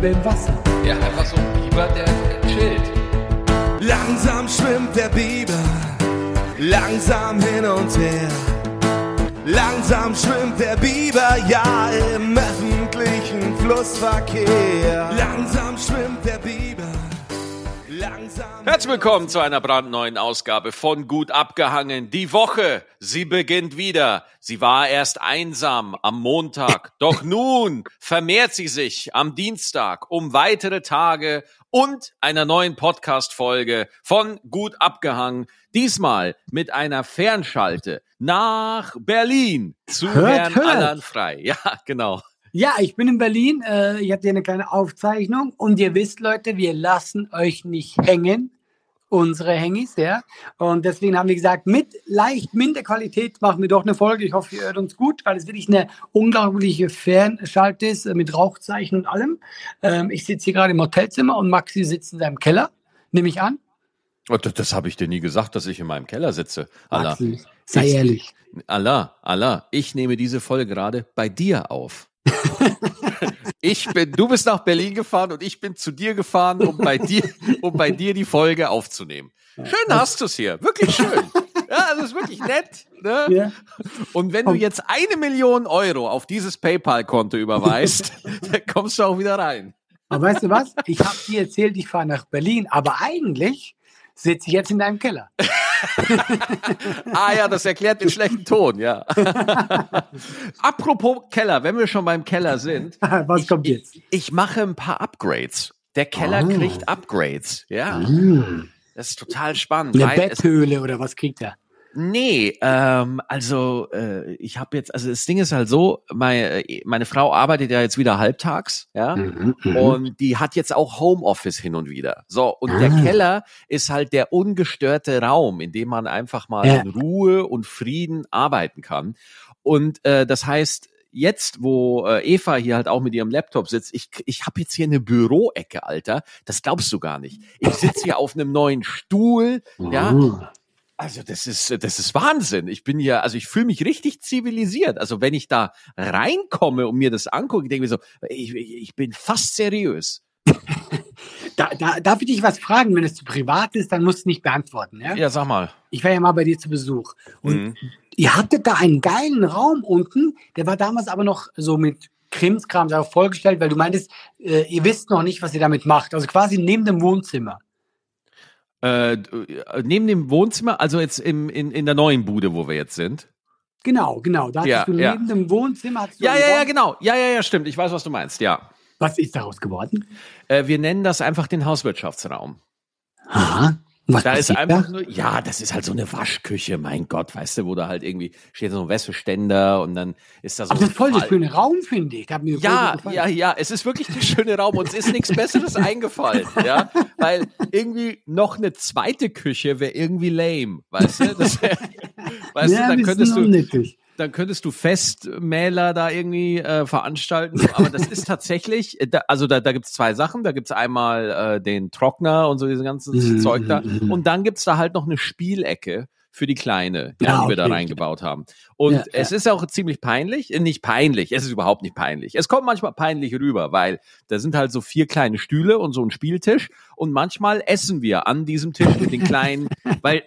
Biber im Wasser. Ja, einfach so ein Biber, der, der chillt. Langsam schwimmt der Biber, langsam hin und her. Langsam schwimmt der Biber, ja, im öffentlichen Flussverkehr. Langsam schwimmt der Biber. Herzlich willkommen zu einer brandneuen Ausgabe von Gut abgehangen. Die Woche, sie beginnt wieder. Sie war erst einsam am Montag, doch nun vermehrt sie sich am Dienstag um weitere Tage und einer neuen Podcast-Folge von Gut abgehangen. Diesmal mit einer Fernschalte nach Berlin zu Hört, Herrn hört. Allan Frei. Ja, genau. Ja, ich bin in Berlin. Äh, ich hatte hier eine kleine Aufzeichnung. Und ihr wisst, Leute, wir lassen euch nicht hängen. Unsere Hängis, ja. Und deswegen haben wir gesagt, mit leicht minder Qualität machen wir doch eine Folge. Ich hoffe, ihr hört uns gut, weil es wirklich eine unglaubliche Fernschalte ist, äh, mit Rauchzeichen und allem. Ähm, ich sitze hier gerade im Hotelzimmer und Maxi sitzt in seinem Keller, nehme ich an. Oh, Das, das habe ich dir nie gesagt, dass ich in meinem Keller sitze. Allah. Maxi, sei Ich- ehrlich. Allah, Allah, ich nehme diese Folge gerade bei dir auf. Ich bin, du bist nach Berlin gefahren und ich bin zu dir gefahren, um bei dir, um bei dir die Folge aufzunehmen. Schön hast du es hier, wirklich schön. Ja, das ist wirklich nett. Ne? Ja. Und wenn du jetzt eine Million Euro auf dieses PayPal-Konto überweist, dann kommst du auch wieder rein. Aber weißt du was? Ich habe dir erzählt, ich fahre nach Berlin, aber eigentlich sitze ich jetzt in deinem Keller. Ah ja, das erklärt den schlechten Ton, ja. Apropos Keller, wenn wir schon beim Keller sind, Was kommt jetzt? ich mache ein paar Upgrades. Der Keller Ah. kriegt Upgrades, ja. Das ist total spannend. Eine Betthöhle oder was kriegt er? Nee, ähm, also äh, ich habe jetzt, also das Ding ist halt so, meine, meine Frau arbeitet ja jetzt wieder halbtags, ja. Mhm, Und die hat jetzt auch Homeoffice hin und wieder. So, und der Ah. Keller ist halt der ungestörte Raum, in dem man einfach mal Ja. in Ruhe und Frieden arbeiten kann. Und äh, das heißt, jetzt, wo äh, Eva hier halt auch mit ihrem Laptop sitzt, ich, ich habe jetzt hier eine Büroecke, Alter. Das glaubst du gar nicht. Ich sitze hier auf einem neuen Stuhl, ja. Also das ist das ist Wahnsinn. Ich bin hier, also ich fühle mich richtig zivilisiert. Also wenn ich da reinkomme und mir das angucke, denke ich mir so, ich, ich bin fast seriös. Da, da, darf ich dich was fragen? Wenn es zu privat ist, dann musst du nicht beantworten. Ja? Ja, sag mal. Ich war ja mal bei dir zu Besuch. Und Mhm. ihr hattet da einen geilen Raum unten, der war damals aber noch so mit Krimskram vollgestellt, weil du meintest, äh, ihr wisst noch nicht, was ihr damit macht. Also quasi neben dem Wohnzimmer. Äh, d- neben dem Wohnzimmer, also jetzt im, in, in der neuen Bude, wo wir jetzt sind. Genau, genau. Da hattest Ja, du ja. neben dem Wohnzimmer. hattest du Ja, ja, ja, genau. Ja, ja, ja, stimmt. Ich weiß, was du meinst, ja. Was ist daraus geworden? Äh, wir nennen das einfach den Hauswirtschaftsraum. Aha. Was Da ist einfach da? nur, ja, das ist halt so eine Waschküche, mein Gott, weißt du, wo da halt irgendwie steht so ein Wäscheständer und dann ist da so. Aber das ist voll der schöne Raum, finde ich. Ja, ja, ja, es ist wirklich der schöne Raum. Uns ist nichts Besseres eingefallen, ja, weil irgendwie noch eine zweite Küche wäre irgendwie lame, weißt du? Das wär, weißt ja, du, dann könntest du. Dann könntest du Festmäler da irgendwie äh, veranstalten. Aber das ist tatsächlich, äh, da, also da, da gibt's zwei Sachen. Da gibt's einmal äh, den Trockner und so dieses ganze Mhm, Zeug da. mhm. Und dann gibt's da halt noch eine Spielecke für die Kleine, ja, Ja, die wir da okay. reingebaut haben. Und Ja, es ist auch ziemlich peinlich. Äh, Nicht peinlich, es ist überhaupt nicht peinlich. Es kommt manchmal peinlich rüber, weil da sind halt so vier kleine Stühle und so ein Spieltisch. Und manchmal essen wir an diesem Tisch mit den kleinen, weil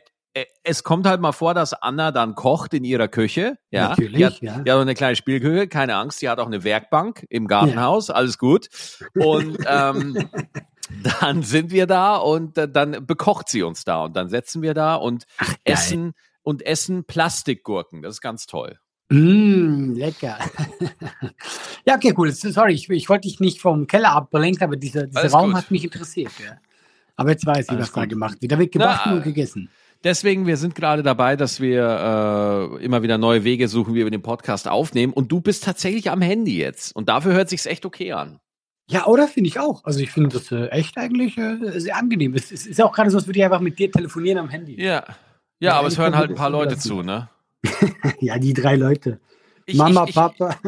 es kommt halt mal vor, dass Anna dann kocht in ihrer Küche. Ja, Natürlich, die hat, ja. Die hat eine kleine Spielküche, keine Angst. Die hat auch eine Werkbank im Gartenhaus, alles gut. Und ähm, dann sind wir da und äh, dann bekocht sie uns da und dann setzen wir da und essen und essen Plastikgurken. Das ist ganz toll. Mm, lecker. ja, okay, cool. Sorry, ich, ich wollte dich nicht vom Keller ablenken, aber dieser, dieser Raum gut. hat mich interessiert. Ja. Aber jetzt weiß ich, Alles was da gemacht wird. Da wird gebacken Na, und gegessen. Deswegen, wir sind gerade dabei, dass wir äh, immer wieder neue Wege suchen, wie wir den Podcast aufnehmen. Und du bist tatsächlich am Handy jetzt. Und dafür hört sich's echt okay an. Ja, oder finde ich auch. Also ich finde das äh, echt eigentlich äh, sehr angenehm. Es, es ist auch gerade so, als würde ich einfach mit dir telefonieren am Handy. Ja. Ja, Ja, aber es hören halt ein paar Leute zu, ne? Ja, die drei Leute. Ich- Mama, ich- ich- Papa.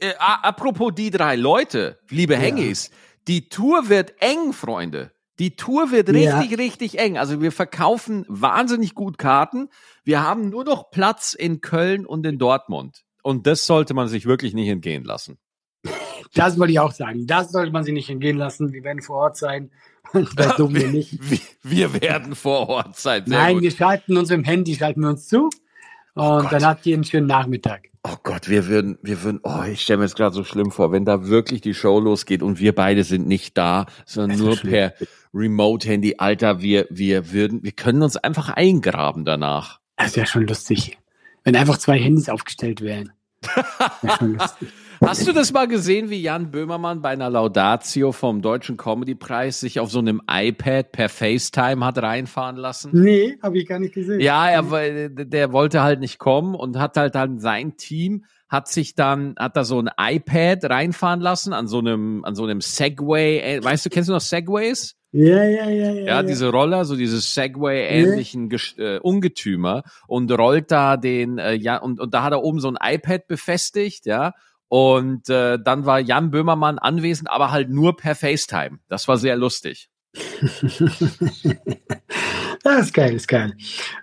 Äh, apropos die drei Leute, liebe Hengis, die Tour wird eng, Freunde. Die Tour wird Ja. richtig, richtig eng. Also wir verkaufen wahnsinnig gut Karten. Wir haben nur noch Platz in Köln und in Dortmund. Und das sollte man sich wirklich nicht entgehen lassen. Das wollte ich auch sagen. Das sollte man sich nicht entgehen lassen. Wir werden vor Ort sein. Das tun wir nicht. Wir, wir werden vor Ort sein. Sehr Nein, gut. wir schalten uns im Handy, schalten wir uns zu. Und Gott. dann habt ihr einen schönen Nachmittag. Oh Gott, wir würden, wir würden, oh, ich stelle mir das gerade so schlimm vor, wenn da wirklich die Show losgeht und wir beide sind nicht da, sondern Das nur schlimm. per Remote-Handy. Alter, wir, wir würden, wir können uns einfach eingraben danach. Das wäre schon lustig. Wenn einfach zwei Handys aufgestellt wären. Wäre schon lustig. Hast du das mal gesehen, wie Jan Böhmermann bei einer Laudatio vom Deutschen Comedy-Preis sich auf so einem iPad per FaceTime hat reinfahren lassen? Nee, habe ich gar nicht gesehen. Ja, er, woll- der wollte halt nicht kommen und hat halt dann sein Team hat sich dann, hat da so ein iPad reinfahren lassen an so einem, an so einem Segway. äh, Weißt du, kennst du noch Segways? Ja, ja, ja, ja. Ja, diese Roller, so diese Segway-ähnlichen Gesch- äh, Ungetümer und rollt da den, äh, ja, und, und da hat er oben so ein iPad befestigt, ja. Und äh, dann war Jan Böhmermann anwesend, aber halt nur per FaceTime. Das war sehr lustig. Das ist geil, ist geil.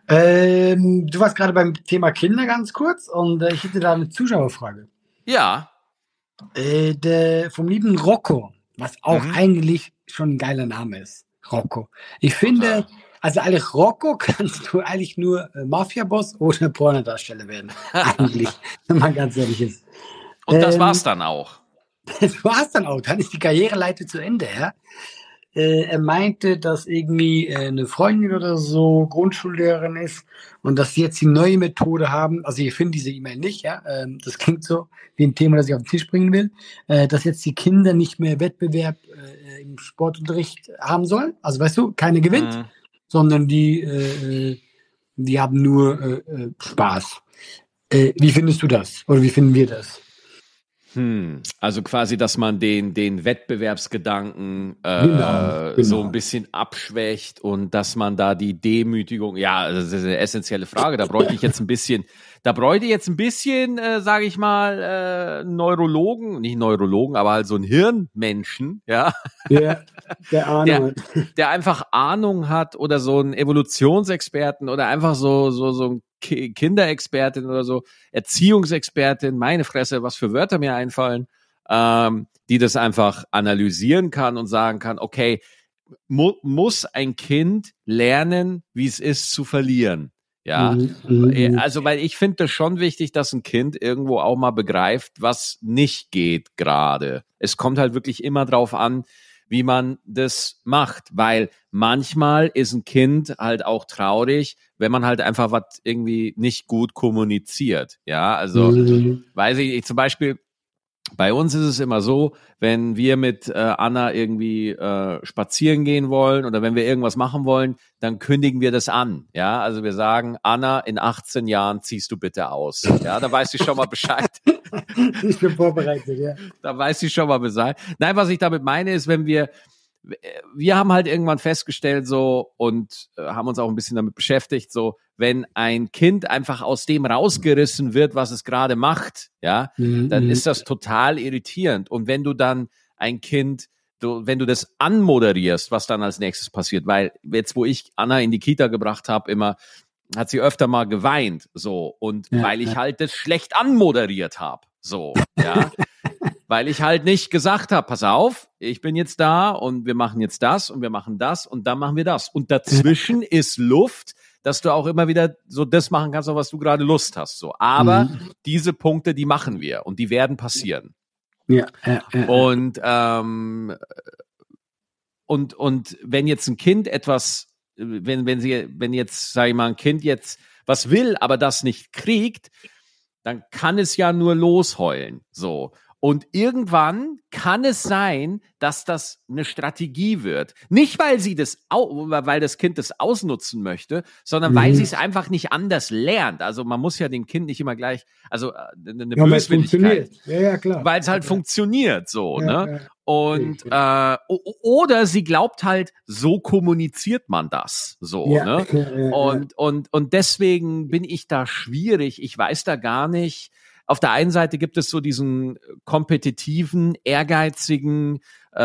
Ähm, du warst gerade beim Thema Kinder ganz kurz und äh, ich hätte da eine Zuschauerfrage. Ja. Äh, der, vom lieben Rocco, was auch Mhm. eigentlich schon ein geiler Name ist. Rocco. Ich finde, also eigentlich Rocco kannst du eigentlich nur äh, Mafia-Boss oder Pornodarsteller werden. eigentlich, wenn man ganz ehrlich ist. Und das Ähm, war's dann auch. Das war's dann auch. Dann ist die Karriereleiter zu Ende, ja. Äh, er meinte, dass irgendwie äh, eine Freundin oder so Grundschullehrerin ist und dass sie jetzt die neue Methode haben. Also ich finde diese E-Mail nicht, ja. Ähm, das klingt so wie ein Thema, das ich auf den Tisch bringen will, äh, dass jetzt die Kinder nicht mehr Wettbewerb im Sportunterricht haben sollen. Also weißt du, keine gewinnt, Mhm. sondern die, die haben nur Spaß. Wie findest du das? Oder wie finden wir das? Hm, also quasi, dass man den, den Wettbewerbsgedanken äh, Genau, genau. so ein bisschen abschwächt und dass man da die Demütigung, ja, das ist eine essentielle Frage. Da bräuchte ich jetzt ein bisschen, da bräuchte ich jetzt ein bisschen, äh, sage ich mal, äh, Neurologen, nicht Neurologen, aber halt so ein Hirnmenschen, ja, Ja, der Ahnung. Der- hat. der einfach Ahnung hat oder so einen Evolutionsexperten oder einfach so, so, so ein Ki- Kinderexpertin oder so, Erziehungsexpertin, meine Fresse, was für Wörter mir einfallen, ähm, die das einfach analysieren kann und sagen kann, okay, mu muss ein Kind lernen, wie es ist zu verlieren. Ja, Mhm, mhm, äh, mhm. Also, weil ich finde das schon wichtig, dass ein Kind irgendwo auch mal begreift, was nicht geht gerade. Es kommt halt wirklich immer drauf an, wie man das macht, weil manchmal ist ein Kind halt auch traurig, wenn man halt einfach was irgendwie nicht gut kommuniziert. Ja, also Mhm. weiß ich, ich zum Beispiel, bei uns ist es immer so, wenn wir mit äh, Anna irgendwie äh, spazieren gehen wollen oder wenn wir irgendwas machen wollen, dann kündigen wir das an. Ja, also wir sagen, Anna, in 18 Jahren ziehst du bitte aus. Ja, da weiß sie schon mal Bescheid. Ich bin vorbereitet, ja. da weiß sie schon mal Bescheid. Nein, was ich damit meine, ist, wenn wir, wir haben halt irgendwann festgestellt so und äh, haben uns auch ein bisschen damit beschäftigt, so, wenn ein Kind einfach aus dem rausgerissen wird, was es gerade macht, ja, Mhm, dann mhm. ist das total irritierend. Und wenn du dann ein Kind, du, wenn du das anmoderierst, was dann als nächstes passiert, weil jetzt, wo ich Anna in die Kita gebracht habe, immer hat sie öfter mal geweint, so und Ja, weil ich ja. halt das schlecht anmoderiert habe, so, ja, weil ich halt nicht gesagt habe, pass auf, ich bin jetzt da und wir machen jetzt das und wir machen das und dann machen wir das und dazwischen ist Luft, dass du auch immer wieder so das machen kannst, auf was du gerade Lust hast, so. Aber Mhm. diese Punkte, die machen wir und die werden passieren. Ja, ja, ja. Und ähm, und und wenn jetzt ein Kind etwas, wenn wenn sie, wenn jetzt sage ich mal ein Kind jetzt was will, aber das nicht kriegt, dann kann es ja nur losheulen, so. Und irgendwann kann es sein, dass das eine Strategie wird. Nicht, weil sie das, weil das Kind das ausnutzen möchte, sondern weil Mhm. sie es einfach nicht anders lernt. Also man muss ja dem Kind nicht immer gleich, also äh, eine ja, weil Böswilligkeit funktioniert. Ja, ja, klar. weil es halt ja, funktioniert so, ja, ne? Und äh, oder sie glaubt halt, so kommuniziert man das, so, ne? Und und und deswegen bin ich da schwierig. Ich weiß da gar nicht. Auf der einen Seite gibt es so diesen kompetitiven, ehrgeizigen äh,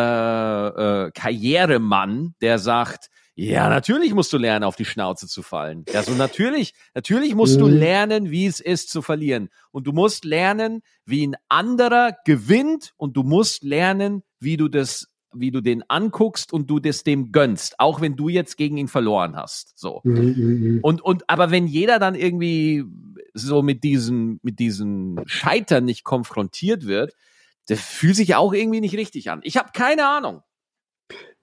äh, Karrieremann, der sagt, Ja, natürlich musst du lernen, auf die Schnauze zu fallen. Ja, so natürlich, natürlich musst du Mhm. lernen, wie es ist zu verlieren. Und du musst lernen, wie ein anderer gewinnt und du musst lernen, wie du das, wie du den anguckst und du das dem gönnst, auch wenn du jetzt gegen ihn verloren hast. So. Mhm, mhm, Und, und, aber wenn jeder dann irgendwie so mit diesen, mit diesen Scheitern nicht konfrontiert wird, der fühlt sich ja auch irgendwie nicht richtig an. Ich habe keine Ahnung.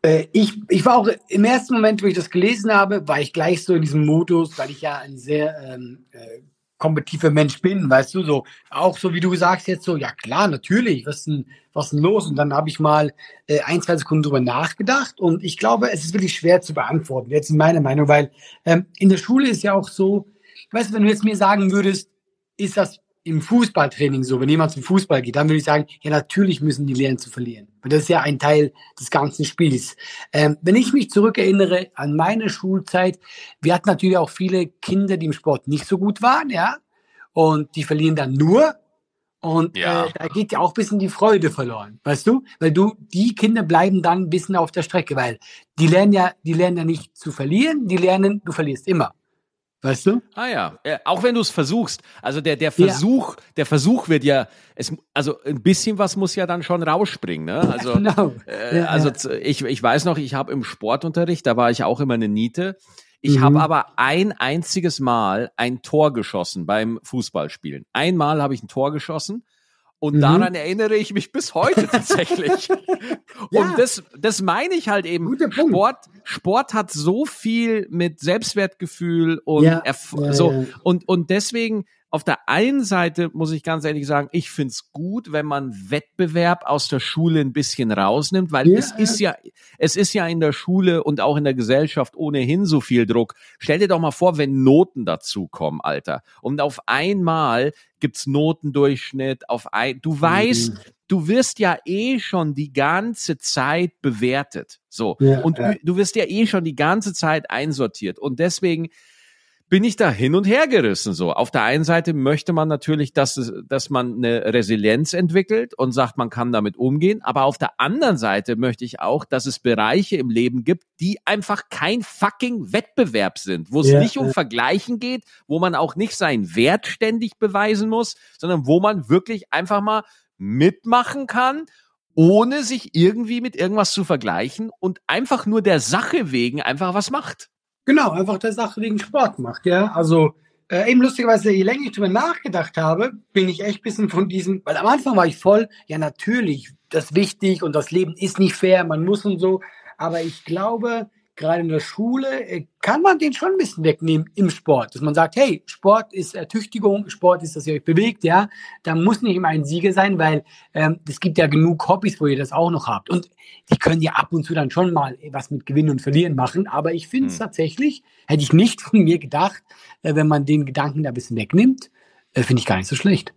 Äh, ich, ich war auch im ersten Moment, wo ich das gelesen habe, war ich gleich so in diesem Modus, weil ich ja ein sehr ähm, äh, kompetitiver Mensch bin, weißt du, so auch so wie du sagst jetzt so, ja klar, natürlich, was denn, was denn los? Und dann habe ich mal äh, ein, zwei Sekunden drüber nachgedacht und ich glaube, es ist wirklich schwer zu beantworten, jetzt in meiner Meinung, weil ähm, in der Schule ist ja auch so, weißt du, wenn du jetzt mir sagen würdest, ist das im Fußballtraining so, wenn jemand zum Fußball geht, dann würde ich sagen, ja, natürlich müssen die lernen zu verlieren. Weil das ist ja ein Teil des ganzen Spiels. Ähm, wenn ich mich zurückerinnere an meine Schulzeit, wir hatten natürlich auch viele Kinder, die im Sport nicht so gut waren, ja, und die verlieren dann nur. Und Ja. äh, da geht ja auch ein bisschen die Freude verloren, weißt du? Weil du, die Kinder bleiben dann ein bisschen auf der Strecke, weil die lernen ja, die lernen ja nicht zu verlieren, die lernen, du verlierst immer. Weißt du? Ah ja, äh, auch wenn du es versuchst. Also der, der Ja. Versuch, der Versuch wird ja, es, also ein bisschen was muss ja dann schon rausspringen. Ne? Also, genau. äh, Ja, also ja. ich, ich weiß noch, ich habe im Sportunterricht, da war ich auch immer eine Niete. Ich Mhm. habe aber ein einziges Mal ein Tor geschossen beim Fußballspielen. Einmal habe ich ein Tor geschossen. Und Mhm. daran erinnere ich mich bis heute tatsächlich. Ja. Und das, das meine ich halt eben. Guter Punkt. Sport, Sport hat so viel mit Selbstwertgefühl und Ja, Erf ja, so und und deswegen auf der einen Seite muss ich ganz ehrlich sagen, ich find's gut, wenn man Wettbewerb aus der Schule ein bisschen rausnimmt, weil Ja, es ist ja es ist ja in der Schule und auch in der Gesellschaft ohnehin so viel Druck. Stell dir doch mal vor, wenn Noten dazukommen, Alter. Und auf einmal gibt's Notendurchschnitt auf ein du weißt, Mhm. du wirst ja eh schon die ganze Zeit bewertet. So. Ja, und ja. du wirst ja eh schon die ganze Zeit einsortiert. Und deswegen bin ich da hin und her gerissen. So. Auf der einen Seite möchte man natürlich, dass, es, dass man eine Resilienz entwickelt und sagt, man kann damit umgehen. Aber auf der anderen Seite möchte ich auch, dass es Bereiche im Leben gibt, die einfach kein fucking Wettbewerb sind, wo es Ja, nicht um. Vergleichen geht, wo man auch nicht seinen Wert ständig beweisen muss, sondern wo man wirklich einfach mal mitmachen kann, ohne sich irgendwie mit irgendwas zu vergleichen und einfach nur der Sache wegen einfach was macht. Genau, einfach der Sache wegen Sport macht, ja. Also äh, eben lustigerweise, je länger ich drüber nachgedacht habe, bin ich echt ein bisschen von diesem, weil am Anfang war ich voll, ja natürlich, das ist wichtig und das Leben ist nicht fair, man muss und so, aber ich glaube, gerade in der Schule äh, kann man den schon ein bisschen wegnehmen im Sport, dass man sagt, hey, Sport ist Ertüchtigung, Sport ist, dass ihr euch bewegt, ja, da muss nicht immer ein Sieger sein, weil ähm, es gibt ja genug Hobbys, wo ihr das auch noch habt und die können ja ab und zu dann schon mal was mit Gewinnen und Verlieren machen, aber ich finde es Hm. tatsächlich, hätte ich nicht von mir gedacht, äh, wenn man den Gedanken da ein bisschen wegnimmt, äh, finde ich gar nicht so schlecht.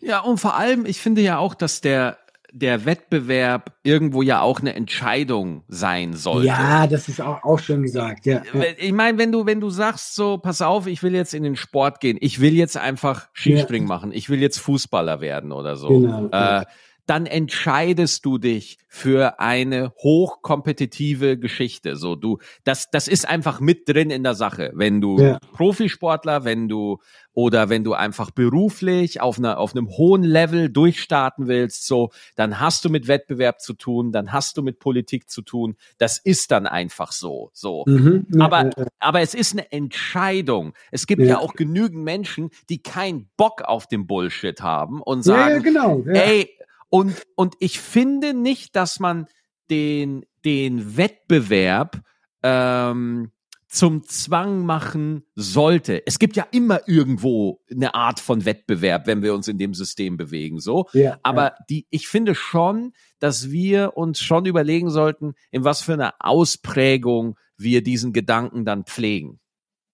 Ja, und vor allem, ich finde ja auch, dass der, der Wettbewerb irgendwo ja auch eine Entscheidung sein sollte. Ja, das ist auch, auch schön gesagt, ja. ja. Ich meine, wenn du, wenn du sagst, so, pass auf, ich will jetzt in den Sport gehen, ich will jetzt einfach Skispringen machen, ich will jetzt Fußballer werden oder so, Genau, ja. äh, dann entscheidest du dich für eine hochkompetitive Geschichte. So, du, das, das ist einfach mit drin in der Sache. Wenn du Ja. Profisportler, wenn du oder wenn du einfach beruflich auf einer auf einem hohen Level durchstarten willst, so, dann hast du mit Wettbewerb zu tun, dann hast du mit Politik zu tun. Das ist dann einfach so, so. Mhm, Aber, aber es ist eine Entscheidung. Es gibt ja. Ja. auch genügend Menschen, die keinen Bock auf den Bullshit haben und ja, ja, sagen, genau. Ja. ey, und, und ich finde nicht, dass man den, den Wettbewerb ähm, zum Zwang machen sollte. Es gibt ja immer irgendwo eine Art von Wettbewerb, wenn wir uns in dem System bewegen, so. ja, Aber die, ich finde schon, dass wir uns schon überlegen sollten, in was für einer Ausprägung wir diesen Gedanken dann pflegen.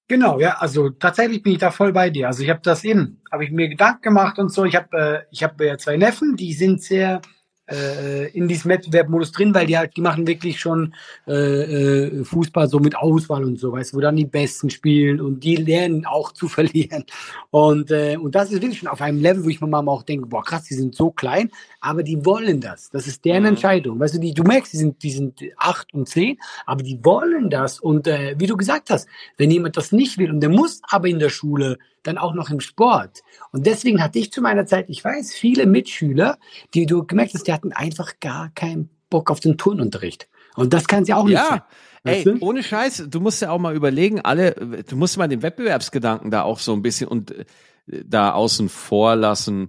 Genau, ja, also tatsächlich bin ich da voll bei dir. Also ich habe das eben, habe ich mir Gedanken gemacht und so. Ich habe, äh, ich habe äh, zwei Neffen, die sind sehr äh, in diesem Wettbewerbmodus drin, weil die halt, die machen wirklich schon äh, äh, Fußball so mit Auswahl und so, weißt du, wo dann die Besten spielen und die lernen auch zu verlieren. Und, äh, und das ist wirklich schon auf einem Level, wo ich mir mal auch denke, boah, krass, die sind so klein, aber die wollen das. Das ist deren mhm. Entscheidung. Weißt du, die, du merkst, die sind, die sind acht und zehn, aber die wollen das. Und äh, wie du gesagt hast, wenn jemand das nicht will und der muss aber in der Schule dann auch noch im Sport. Und deswegen hatte ich zu meiner Zeit, ich weiß, viele Mitschüler, die du gemerkt hast, die hatten einfach gar keinen Bock auf den Turnunterricht. Und das kann sie auch nicht ja. sein. Ey, du? ohne Scheiß, du musst ja auch mal überlegen, alle, du musst mal den Wettbewerbsgedanken da auch so ein bisschen und äh, da außen vor lassen.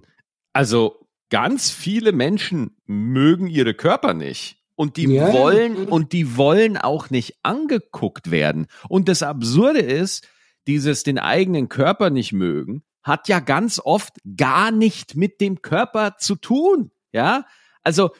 Also ganz viele Menschen mögen ihre Körper nicht. Und die ja. wollen, und die wollen auch nicht angeguckt werden. Und das Absurde ist, dieses den eigenen Körper nicht mögen, hat ja ganz oft gar nicht mit dem Körper zu tun. Ja, also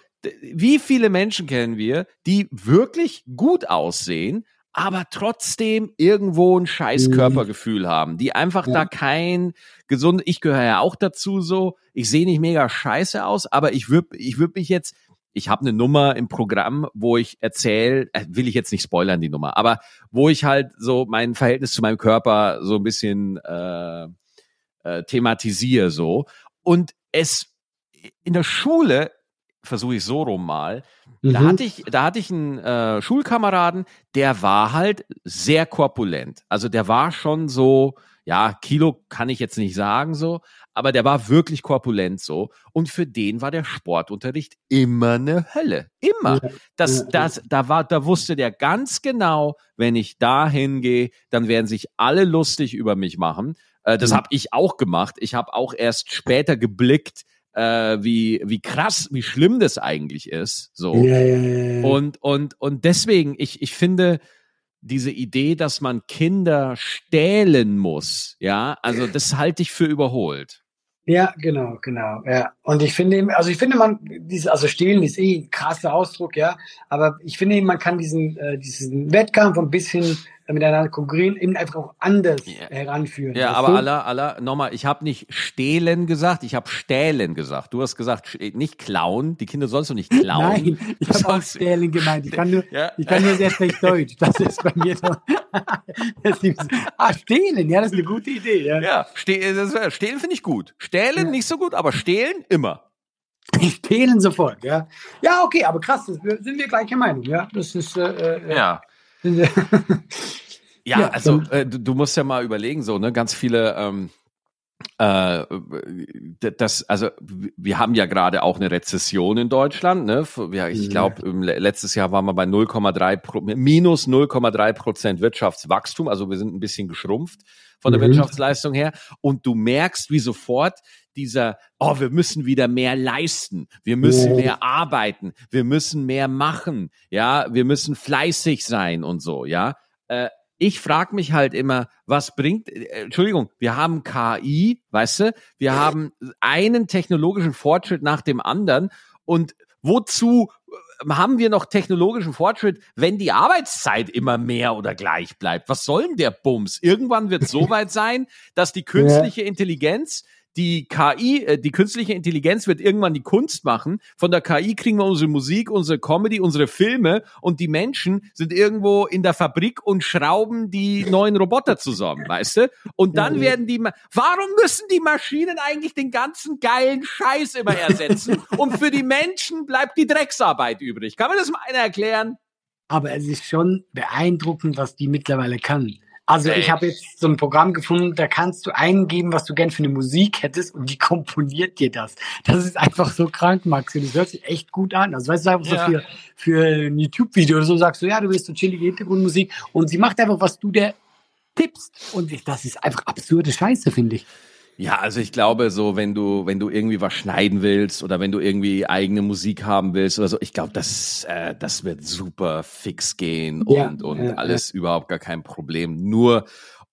wie viele Menschen kennen wir, die wirklich gut aussehen, aber trotzdem irgendwo ein scheiß mhm. Körpergefühl haben, die einfach ja. da kein gesund, ich gehöre ja auch dazu so, ich sehe nicht mega scheiße aus, aber ich würde ich würde mich jetzt ich habe eine Nummer im Programm, wo ich erzähle, äh, will ich jetzt nicht spoilern die Nummer, aber wo ich halt so mein Verhältnis zu meinem Körper so ein bisschen äh, äh, thematisiere so und es in der Schule versuche ich so rum mal. Mhm. Da hatte ich, da hatte ich einen äh, Schulkameraden, der war halt sehr korpulent. Also der war schon so, ja, Kilo kann ich jetzt nicht sagen so, aber der war wirklich korpulent so. Und für den war der Sportunterricht immer eine Hölle. Immer. Das, das, da war, da wusste der ganz genau, wenn ich da hingehe, dann werden sich alle lustig über mich machen. Äh, das habe ich auch gemacht. Ich habe auch erst später geblickt, äh, wie, wie krass, wie schlimm das eigentlich ist. So. Ja, ja, ja, und, und, und deswegen, ich, ich finde, diese Idee, dass man Kinder stählen muss, ja, also das halte ich für überholt. Ja, genau, genau, ja. Und ich finde, also ich finde, man, diese, also stehlen ist eh ein krasser Ausdruck, ja. Aber ich finde, man kann diesen, äh, diesen Wettkampf ein bisschen miteinander konkurrieren, eben einfach auch anders yeah. heranführen. Ja, aber Allah, Allah, nochmal, ich habe nicht stehlen gesagt, ich habe stählen gesagt. Du hast gesagt, nicht klauen, die Kinder sollst du nicht klauen. Nein, ich habe auch stählen gemeint. Ich kann nur, ja. ich kann nur sehr schlecht Deutsch. Das ist bei mir so. ah, stehlen, ja, das ist eine gute Idee. Ja, ja stehlen, stehlen finde ich gut. Stählen ja. nicht so gut, aber stehlen immer. Stehlen sofort, ja. Ja, okay, aber krass, das, sind wir gleicher Meinung, ja. Das ist, äh, äh ja. Ja, ja, also äh, du, du, musst ja mal überlegen, so, ne, ganz viele, ähm, äh, das, also wir haben ja gerade auch eine Rezession in Deutschland. Ne? Ja, ich glaube, letztes Jahr waren wir bei 0,3 minus 0,3 Prozent Wirtschaftswachstum. Also wir sind ein bisschen geschrumpft von der mhm. Wirtschaftsleistung her. Und du merkst, wie sofort dieser, oh, wir müssen wieder mehr leisten, wir müssen oh. mehr arbeiten, wir müssen mehr machen, ja, wir müssen fleißig sein und so, ja. Äh, ich frage mich halt immer, was bringt, äh, Entschuldigung, wir haben KI, weißt du, wir haben einen technologischen Fortschritt nach dem anderen und wozu äh, haben wir noch technologischen Fortschritt, wenn die Arbeitszeit immer mehr oder gleich bleibt? Was soll denn der Bums? Irgendwann wird es so weit sein, dass die künstliche Intelligenz die KI, äh, die künstliche Intelligenz wird irgendwann die Kunst machen. Von der KI kriegen wir unsere Musik, unsere Comedy, unsere Filme und die Menschen sind irgendwo in der Fabrik und schrauben die neuen Roboter zusammen, weißt du? Und dann werden die, warum müssen die Maschinen eigentlich den ganzen geilen Scheiß immer ersetzen? und für die Menschen bleibt die Drecksarbeit übrig. Kann man das mal einer erklären? Aber es ist schon beeindruckend, was die mittlerweile kann. Also ich habe jetzt so ein Programm gefunden, da kannst du eingeben, was du gern für eine Musik hättest und die komponiert dir das. Das ist einfach so krank, Max. Und das hört sich echt gut an. Also weißt du, einfach ja. so für, für ein YouTube-Video oder so sagst du, ja, du willst so chillige Hintergrundmusik und sie macht einfach, was du der tippst. Und das ist einfach absurde Scheiße, finde ich. Ja, also ich glaube, so wenn du wenn du irgendwie was schneiden willst oder wenn du irgendwie eigene Musik haben willst oder so, ich glaube, das äh, das wird super fix gehen ja, und und ja, alles ja. überhaupt gar kein Problem. Nur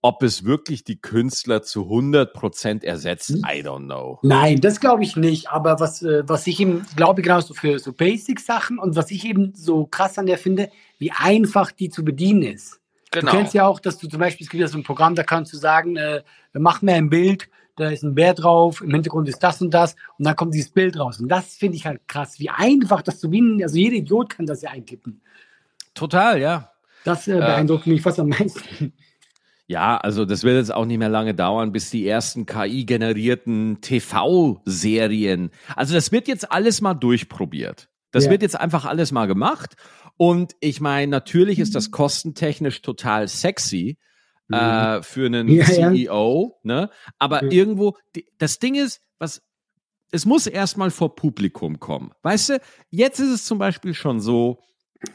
ob es wirklich die Künstler zu 100 Prozent ersetzt, hm? I don't know. Nein, das glaube ich nicht. Aber was, äh, was ich eben glaube, genau so für so Basic-Sachen und was ich eben so krass an der finde, wie einfach die zu bedienen ist. Genau. Du kennst ja auch, dass du zum Beispiel, es gibt ja so ein Programm, da kannst du sagen, äh, mach mir ein Bild da ist ein Bär drauf, im Hintergrund ist das und das und dann kommt dieses Bild raus. Und das finde ich halt krass, wie einfach das zu binden, also jeder Idiot kann das ja eintippen. Total, ja. Das äh, beeindruckt äh, mich fast am meisten. Ja, also das wird jetzt auch nicht mehr lange dauern, bis die ersten KI-generierten TV-Serien. Also das wird jetzt alles mal durchprobiert. Das ja. wird jetzt einfach alles mal gemacht. Und ich meine, natürlich ist das kostentechnisch total sexy mhm. äh, für einen ja, CEO, ja. ne? Aber irgendwo, die, das Ding ist, was es muss erstmal vor Publikum kommen. Weißt du, jetzt ist es zum Beispiel schon so,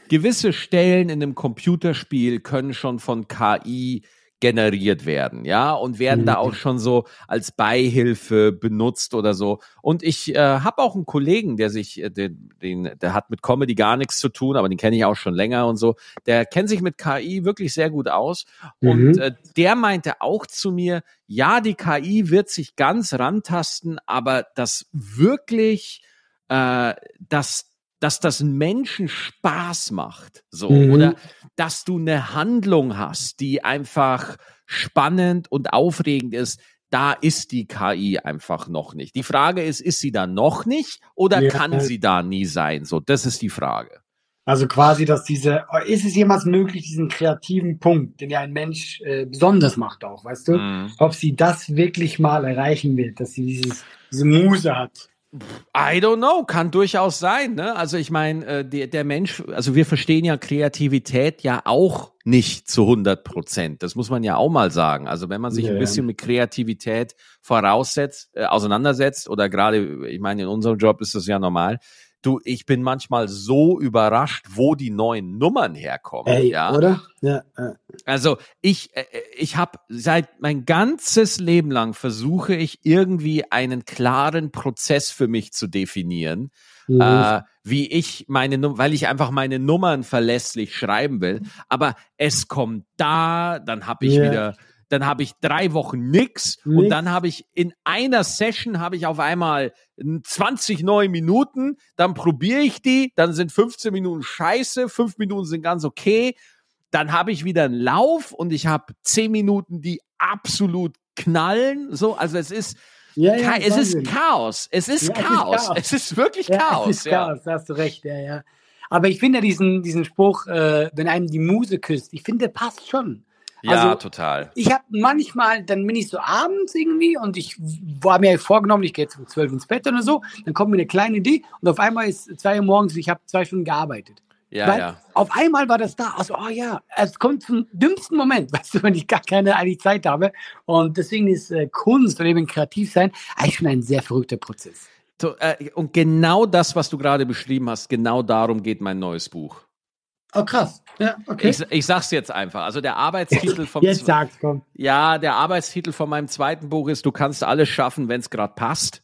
gewisse Stellen in einem Computerspiel können schon von KI generiert werden, ja, und werden mhm. da auch schon so als Beihilfe benutzt oder so. Und ich äh, habe auch einen Kollegen, der sich, äh, den, den, der hat mit Comedy gar nichts zu tun, aber den kenne ich auch schon länger und so. Der kennt sich mit KI wirklich sehr gut aus. Mhm. Und äh, der meinte auch zu mir, ja, die KI wird sich ganz rantasten, aber das wirklich, äh, das dass das Menschen Spaß macht, so mhm. oder dass du eine Handlung hast, die einfach spannend und aufregend ist. Da ist die KI einfach noch nicht. Die Frage ist, ist sie da noch nicht oder ja. kann sie da nie sein? So, das ist die Frage. Also quasi, dass diese, ist es jemals möglich, diesen kreativen Punkt, den ja ein Mensch äh, besonders macht auch, weißt du, mhm. ob sie das wirklich mal erreichen wird, dass sie dieses, diese Muse hat. I don't know, kann durchaus sein. Ne? Also ich meine, äh, der, der Mensch, also wir verstehen ja Kreativität ja auch nicht zu 100 Prozent. Das muss man ja auch mal sagen. Also wenn man sich ja, ein bisschen mit Kreativität voraussetzt, äh, auseinandersetzt oder gerade, ich meine, in unserem Job ist das ja normal, Du, ich bin manchmal so überrascht, wo die neuen Nummern herkommen. Ey, ja, oder? Ja. Also ich, äh, ich habe seit mein ganzes Leben lang versuche ich irgendwie einen klaren Prozess für mich zu definieren, mhm. äh, wie ich meine, weil ich einfach meine Nummern verlässlich schreiben will. Aber es kommt da, dann habe ich yeah. wieder dann habe ich drei Wochen nix, nix. und dann habe ich in einer Session habe ich auf einmal 20 neue Minuten, dann probiere ich die, dann sind 15 Minuten scheiße, 5 Minuten sind ganz okay, dann habe ich wieder einen Lauf und ich habe 10 Minuten, die absolut knallen, so, also es ist ja, ja, es ist Chaos. Es ist, ja, Chaos. es ist Chaos. Es ist wirklich Chaos. Es ist. Chaos, da hast du recht, ja, ja. Aber ich finde diesen, diesen Spruch, äh, wenn einem die Muse küsst, ich finde, der passt schon. Ja, also, total. Ich habe manchmal, dann bin ich so abends irgendwie und ich war mir vorgenommen, ich gehe jetzt um zwölf ins Bett oder so, dann kommt mir eine kleine Idee und auf einmal ist zwei Uhr morgens, ich habe zwei Stunden gearbeitet. Ja, Weil ja. Auf einmal war das da. Also, oh ja, es kommt zum dümmsten Moment, weißt du, wenn ich gar keine eigentlich Zeit habe. Und deswegen ist äh, Kunst und eben kreativ sein eigentlich schon ein sehr verrückter Prozess. So, äh, und genau das, was du gerade beschrieben hast, genau darum geht mein neues Buch. Oh, krass. Ja, okay. Ich, ich sag's jetzt einfach. Also der Arbeitstitel vom Jetzt sag's, komm. Ja, der Arbeitstitel von meinem zweiten Buch ist Du kannst alles schaffen, wenn es gerade passt.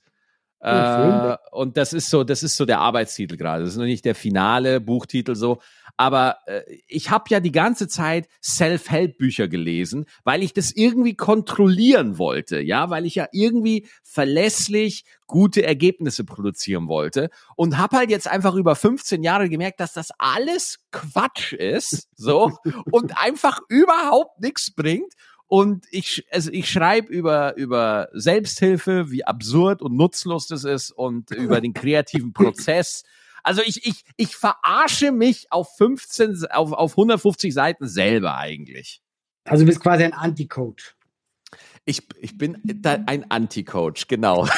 Oh, äh, und das ist so, das ist so der Arbeitstitel gerade. Das ist noch nicht der finale Buchtitel so. Aber äh, ich habe ja die ganze Zeit Self-Help-Bücher gelesen, weil ich das irgendwie kontrollieren wollte, ja, weil ich ja irgendwie verlässlich gute Ergebnisse produzieren wollte und habe halt jetzt einfach über 15 Jahre gemerkt, dass das alles Quatsch ist, so und einfach überhaupt nichts bringt und ich, also ich schreibe über, über Selbsthilfe, wie absurd und nutzlos das ist und über den kreativen Prozess. Also ich, ich, ich verarsche mich auf 15, auf, auf 150 Seiten selber eigentlich. Also du bist quasi ein Anti-Coach. Ich, ich bin ein Anti-Coach, genau.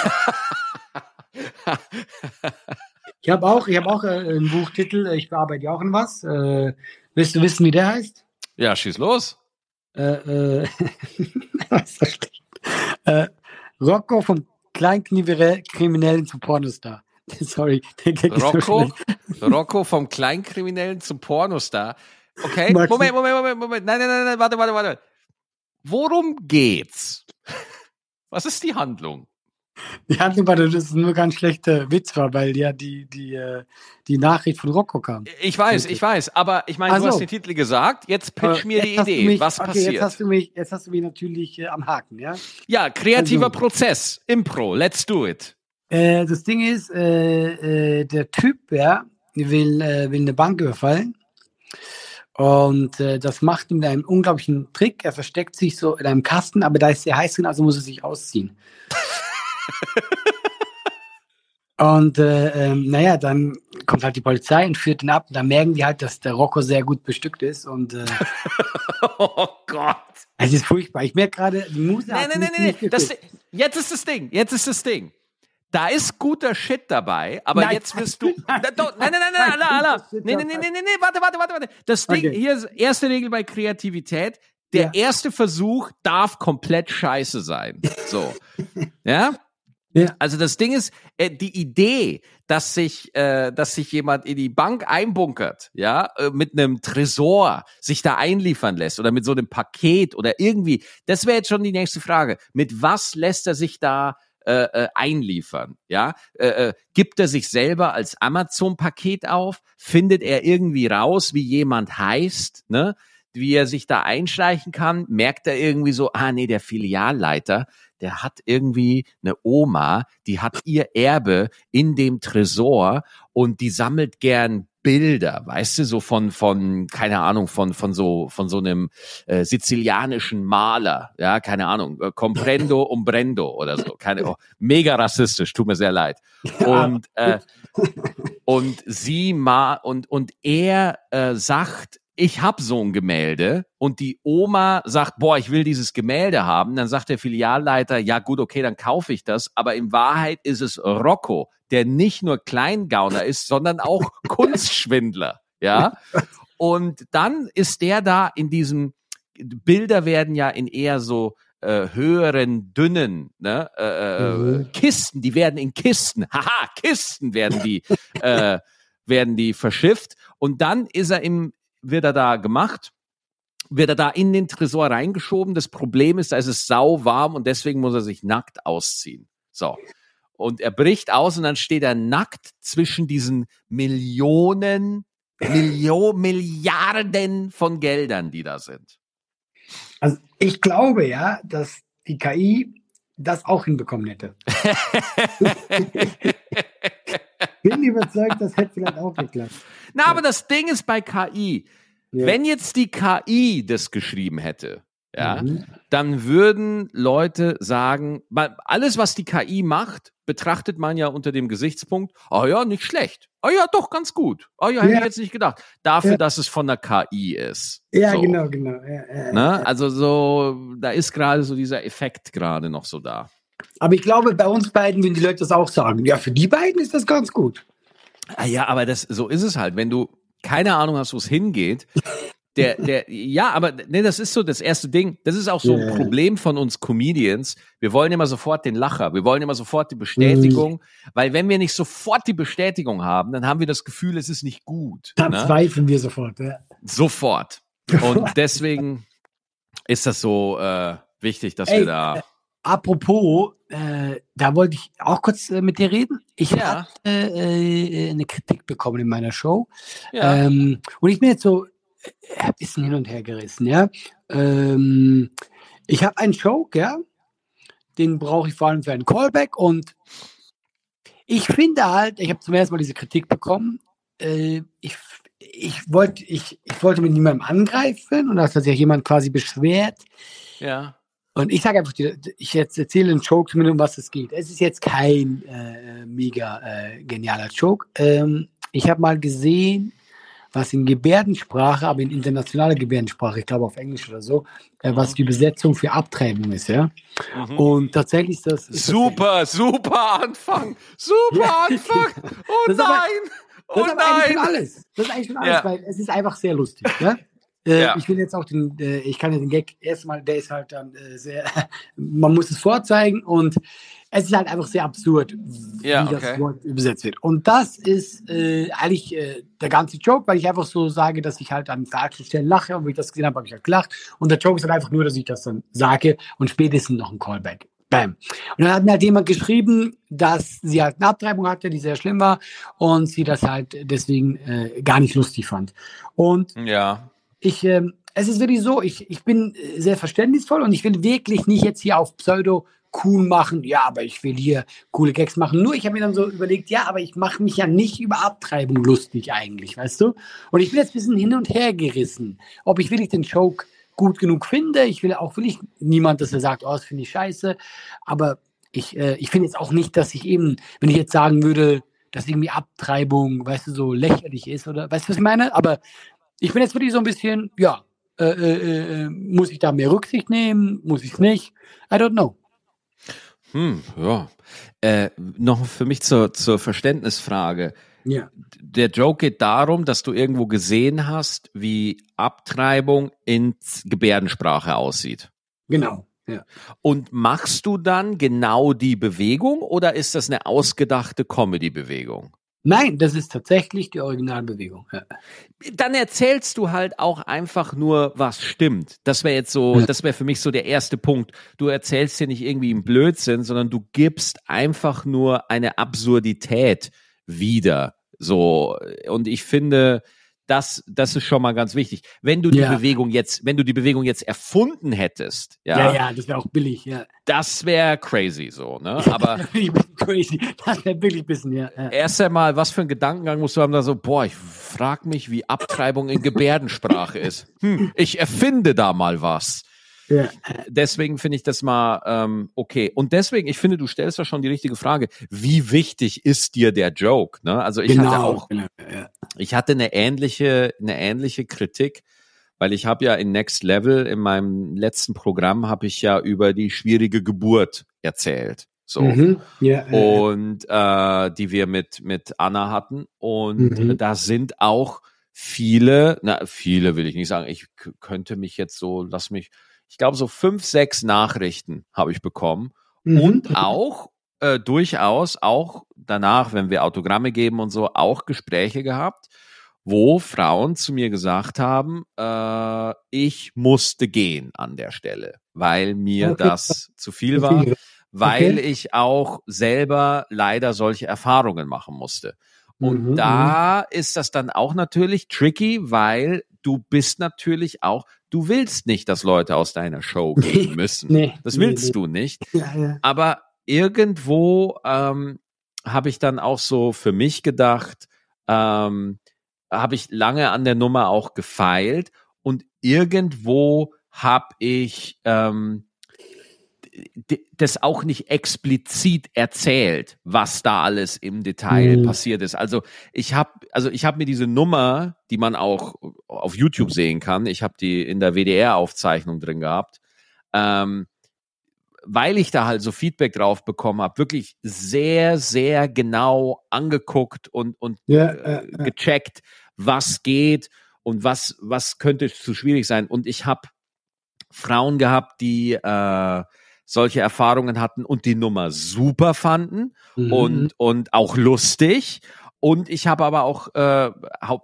ich habe auch, ich habe auch äh, einen Buchtitel, ich bearbeite ja auch in was. Äh, willst du wissen, wie der heißt? Ja, schieß los. Äh, äh, äh, Rocco vom Kleinkriminellen zum Pornostar. Sorry, der Gag Rocco, Rocco vom Kleinkriminellen zum Pornostar. Okay, Moment, Moment, Moment, Moment. Nein, nein, nein, nein, warte, warte, warte. Worum geht's? Was ist die Handlung? Die Handlung war, das ist nur ganz schlechter Witz war, weil ja die, die, äh, die Nachricht von Rocco kam. Ich weiß, ich weiß, aber ich meine, also, du hast den Titel gesagt, jetzt pitch mir die Idee. Mich, Was okay, passiert? Jetzt hast du mich, jetzt hast du mich natürlich äh, am Haken, ja? Ja, kreativer also, Prozess, Impro, let's do it. Äh, das Ding ist, äh, äh, der Typ, ja, will, äh, will eine Bank überfallen Und äh, das macht ihm einen unglaublichen Trick. Er versteckt sich so in einem Kasten, aber da ist sehr heiß drin, also muss er sich ausziehen. Und äh, ähm, naja, dann kommt halt die Polizei und führt ihn ab. Da merken die halt, dass der Rocco sehr gut bestückt ist. Und äh, oh Gott. es ist furchtbar. Ich merke gerade, die Muse Nee, nee, nee, nee. Das, jetzt ist das Ding. Jetzt ist das Ding. Da ist guter Shit dabei, aber Nein. jetzt wirst du. Doch, nein, nein, nein, nein, Allah, Allah. Nee, nee, nee, nee, nee, warte, warte, warte, warte. Das Ding, Okay. hier ist erste Regel bei Kreativität. Der Ja. erste Versuch darf komplett scheiße sein. So. Ja? Ja. Also das Ding ist, äh, die Idee, dass sich, äh, dass sich jemand in die Bank einbunkert, ja, äh, mit einem Tresor sich da einliefern lässt oder mit so einem Paket oder irgendwie, das wäre jetzt schon die nächste Frage. Mit was lässt er sich da äh, äh, einliefern? Ja, äh, äh, gibt er sich selber als Amazon-Paket auf? Findet er irgendwie raus, wie jemand heißt? Ne? Wie er sich da einschleichen kann? Merkt er irgendwie so, ah nee, der Filialleiter, der hat irgendwie eine Oma, die hat ihr Erbe in dem Tresor und die sammelt gern Bilder, weißt du, so von von keine Ahnung von von so von so einem äh, sizilianischen Maler, ja, keine Ahnung, äh, Comprendo umbrendo oder so, keine oh, mega rassistisch, tut mir sehr leid. Und äh, und sie ma und und er äh, sagt ich hab so ein Gemälde und die Oma sagt, boah, ich will dieses Gemälde haben, dann sagt der Filialleiter, ja gut, okay, dann kaufe ich das, aber in Wahrheit ist es Rocco, der nicht nur Kleingauner ist, sondern auch Kunstschwindler, ja? Und dann ist der da in diesem Bilder werden ja in eher so äh, höheren, dünnen ne, äh, äh, Mhm. Kisten, die werden in Kisten, haha, Kisten werden die, äh, werden die verschifft. Und dann ist er im, wird er da gemacht, wird er da in den Tresor reingeschoben. Das Problem ist, da ist es sau warm und deswegen muss er sich nackt ausziehen. So. Und er bricht aus und dann steht er nackt zwischen diesen Millionen, Millio Milliarden von Geldern, die da sind. Also ich glaube ja, dass die KI das auch hinbekommen hätte. Bin überzeugt, das hätte vielleicht auch geklappt. Na, aber das Ding ist bei KI, Ja. wenn jetzt die KI das geschrieben hätte, ja, Mhm. dann würden Leute sagen, alles, was die KI macht, betrachtet man ja unter dem Gesichtspunkt, ah ja, nicht schlecht. Ah ja, doch, ganz gut. Ah ja, hätte Ja. ich jetzt nicht gedacht. Dafür, Ja. dass es von der KI ist. Ja, so. genau, genau. Ja, ja, Ne? ja. Also so, da ist gerade so dieser Effekt gerade noch so da. Aber ich glaube, bei uns beiden würden die Leute das auch sagen. Ja, für die beiden ist das ganz gut. Ah ja, aber das, so ist es halt. Wenn du keine Ahnung hast, wo es hingeht, der, der, ja, aber nee, das ist so das erste Ding. Das ist auch so ein Ja. Problem von uns Comedians. Wir wollen immer sofort den Lacher. Wir wollen immer sofort die Bestätigung, Mhm. weil wenn wir nicht sofort die Bestätigung haben, dann haben wir das Gefühl, es ist nicht gut. Dann Ne? zweifeln wir sofort. Ja. Sofort. Und deswegen ist das so äh, wichtig, dass Ey, wir da. Apropos, äh, da wollte ich auch kurz äh, mit dir reden. Ich Ja. habe äh, eine Kritik bekommen in meiner Show. Ja. Ähm, und ich bin jetzt so äh, ein bisschen hin und her gerissen, ja. Ähm, ich habe einen Joke, ja. Den brauche ich vor allem für einen Callback und ich finde halt, ich habe zum ersten Mal diese Kritik bekommen. Äh, ich ich wollte ich, ich wollte mit niemandem angreifen und das hat sich jemand quasi beschwert. ja. Und ich sage einfach, ich jetzt erzähle einen Joke zumindest, um was es geht. Es ist jetzt kein äh, mega äh, genialer Joke. Ähm, ich habe mal gesehen, was in Gebärdensprache, aber in internationaler Gebärdensprache, ich glaube auf Englisch oder so, äh, was die Übersetzung für Abtreibung ist, ja. Mhm. Und tatsächlich ist das. Ist Super, super Anfang. Super Ja. Anfang. Oh Das ist aber- nein. Das Oh ist aber eigentlich schon nein. alles. Das ist eigentlich schon alles, Ja. weil es ist einfach sehr lustig. Ja? Äh, Ja. Ich will jetzt auch den, äh, ich kann ja den Gag erstmal, der ist halt dann äh, sehr, man muss es vorzeigen und es ist halt einfach sehr absurd, wie Ja, das okay. Wort übersetzt wird. Und das ist äh, eigentlich äh, der ganze Joke, weil ich einfach so sage, dass ich halt an Stellen lache und wie ich das gesehen habe, habe ich halt gelacht. Und der Joke ist halt einfach nur, dass ich das dann sage und spätestens noch ein Callback. Bam. Und dann hat mir halt jemand geschrieben, dass sie halt eine Abtreibung hatte, die sehr schlimm war und sie das halt deswegen äh, gar nicht lustig fand. Und Ja. Ich, ähm, es ist wirklich so, ich, ich bin äh, sehr verständnisvoll und ich will wirklich nicht jetzt hier auf cool machen. Ja, aber ich will hier coole Gags machen. Nur ich habe mir dann so überlegt, ja, aber ich mache mich ja nicht über Abtreibung lustig eigentlich, weißt du? Und ich bin jetzt ein bisschen hin und her gerissen, ob ich wirklich den Joke gut genug finde. Ich will auch wirklich niemand, dass er sagt, oh, das finde ich scheiße. Aber ich, äh, ich finde jetzt auch nicht, dass ich eben, wenn ich jetzt sagen würde, dass irgendwie Abtreibung, weißt du, so lächerlich ist oder weißt du, was ich meine? Aber ich bin jetzt wirklich so ein bisschen, ja, äh, äh, äh muss ich da mehr Rücksicht nehmen? Muss ich es nicht? I don't know. Hm, ja. Äh, noch für mich zur, zur Verständnisfrage. Ja. Der Joke geht darum, dass du irgendwo gesehen hast, wie Abtreibung in Gebärdensprache aussieht. Genau. Ja. Und machst du dann genau die Bewegung oder ist das eine ausgedachte Comedy-Bewegung? Nein, das ist tatsächlich die Originalbewegung. Ja. Dann erzählst du halt auch einfach nur, was stimmt. Das wäre jetzt so, ja. das wäre für mich so der erste Punkt. Du erzählst dir nicht irgendwie einen Blödsinn, sondern du gibst einfach nur eine Absurdität wieder. So. Und ich finde, das, das ist schon mal ganz wichtig. Wenn du die ja. Bewegung jetzt, wenn du die Bewegung jetzt erfunden hättest, ja, ja, ja das wäre auch billig, ja. Das wäre crazy, so, ne? Aber crazy, das wäre billig bisschen, ja, ja. Erst einmal, was für ein Gedankengang musst du haben, da so, boah, ich frag mich, wie Abtreibung in Gebärdensprache ist. Hm, ich erfinde da mal was. Ja. Deswegen finde ich das mal ähm, okay. Und deswegen, ich finde, du stellst ja schon die richtige Frage. Wie wichtig ist dir der Joke? Ne? Also ich genau, hatte auch, genau, ja. ich hatte eine ähnliche, eine ähnliche Kritik, weil ich habe ja in Next Level in meinem letzten Programm habe ich ja über die schwierige Geburt erzählt. So. Mhm, ja, und äh, die wir mit, mit Anna hatten. Und mhm. da sind auch viele, na, viele will ich nicht sagen, ich könnte mich jetzt so, lass mich, ich glaube, so fünf, sechs Nachrichten habe ich bekommen. Mhm. Und auch äh, durchaus auch danach, wenn wir Autogramme geben und so, auch Gespräche gehabt, wo Frauen zu mir gesagt haben, äh, ich musste gehen an der Stelle, weil mir okay. das zu viel war, weil okay. ich auch selber leider solche Erfahrungen machen musste. Und mhm, da mhm. ist das dann auch natürlich tricky, weil du bist natürlich auch, du willst nicht, dass Leute aus deiner Show gehen müssen. nee, das willst nee, du nicht. Ja, ja. Aber irgendwo ähm, habe ich dann auch so für mich gedacht, ähm, habe ich lange an der Nummer auch gefeilt und irgendwo habe ich ähm, das auch nicht explizit erzählt, was da alles im Detail mhm. passiert ist. Also ich habe, also ich habe mir diese Nummer, die man auch auf YouTube sehen kann, ich habe die in der WDR-Aufzeichnung drin gehabt, ähm, weil ich da halt so Feedback drauf bekommen habe, wirklich sehr, sehr genau angeguckt und und ja, äh, gecheckt, was geht und was was könnte zu schwierig sein. Und ich habe Frauen gehabt, die äh, solche Erfahrungen hatten und die Nummer super fanden mhm. und, und auch lustig. Und ich habe aber auch, äh,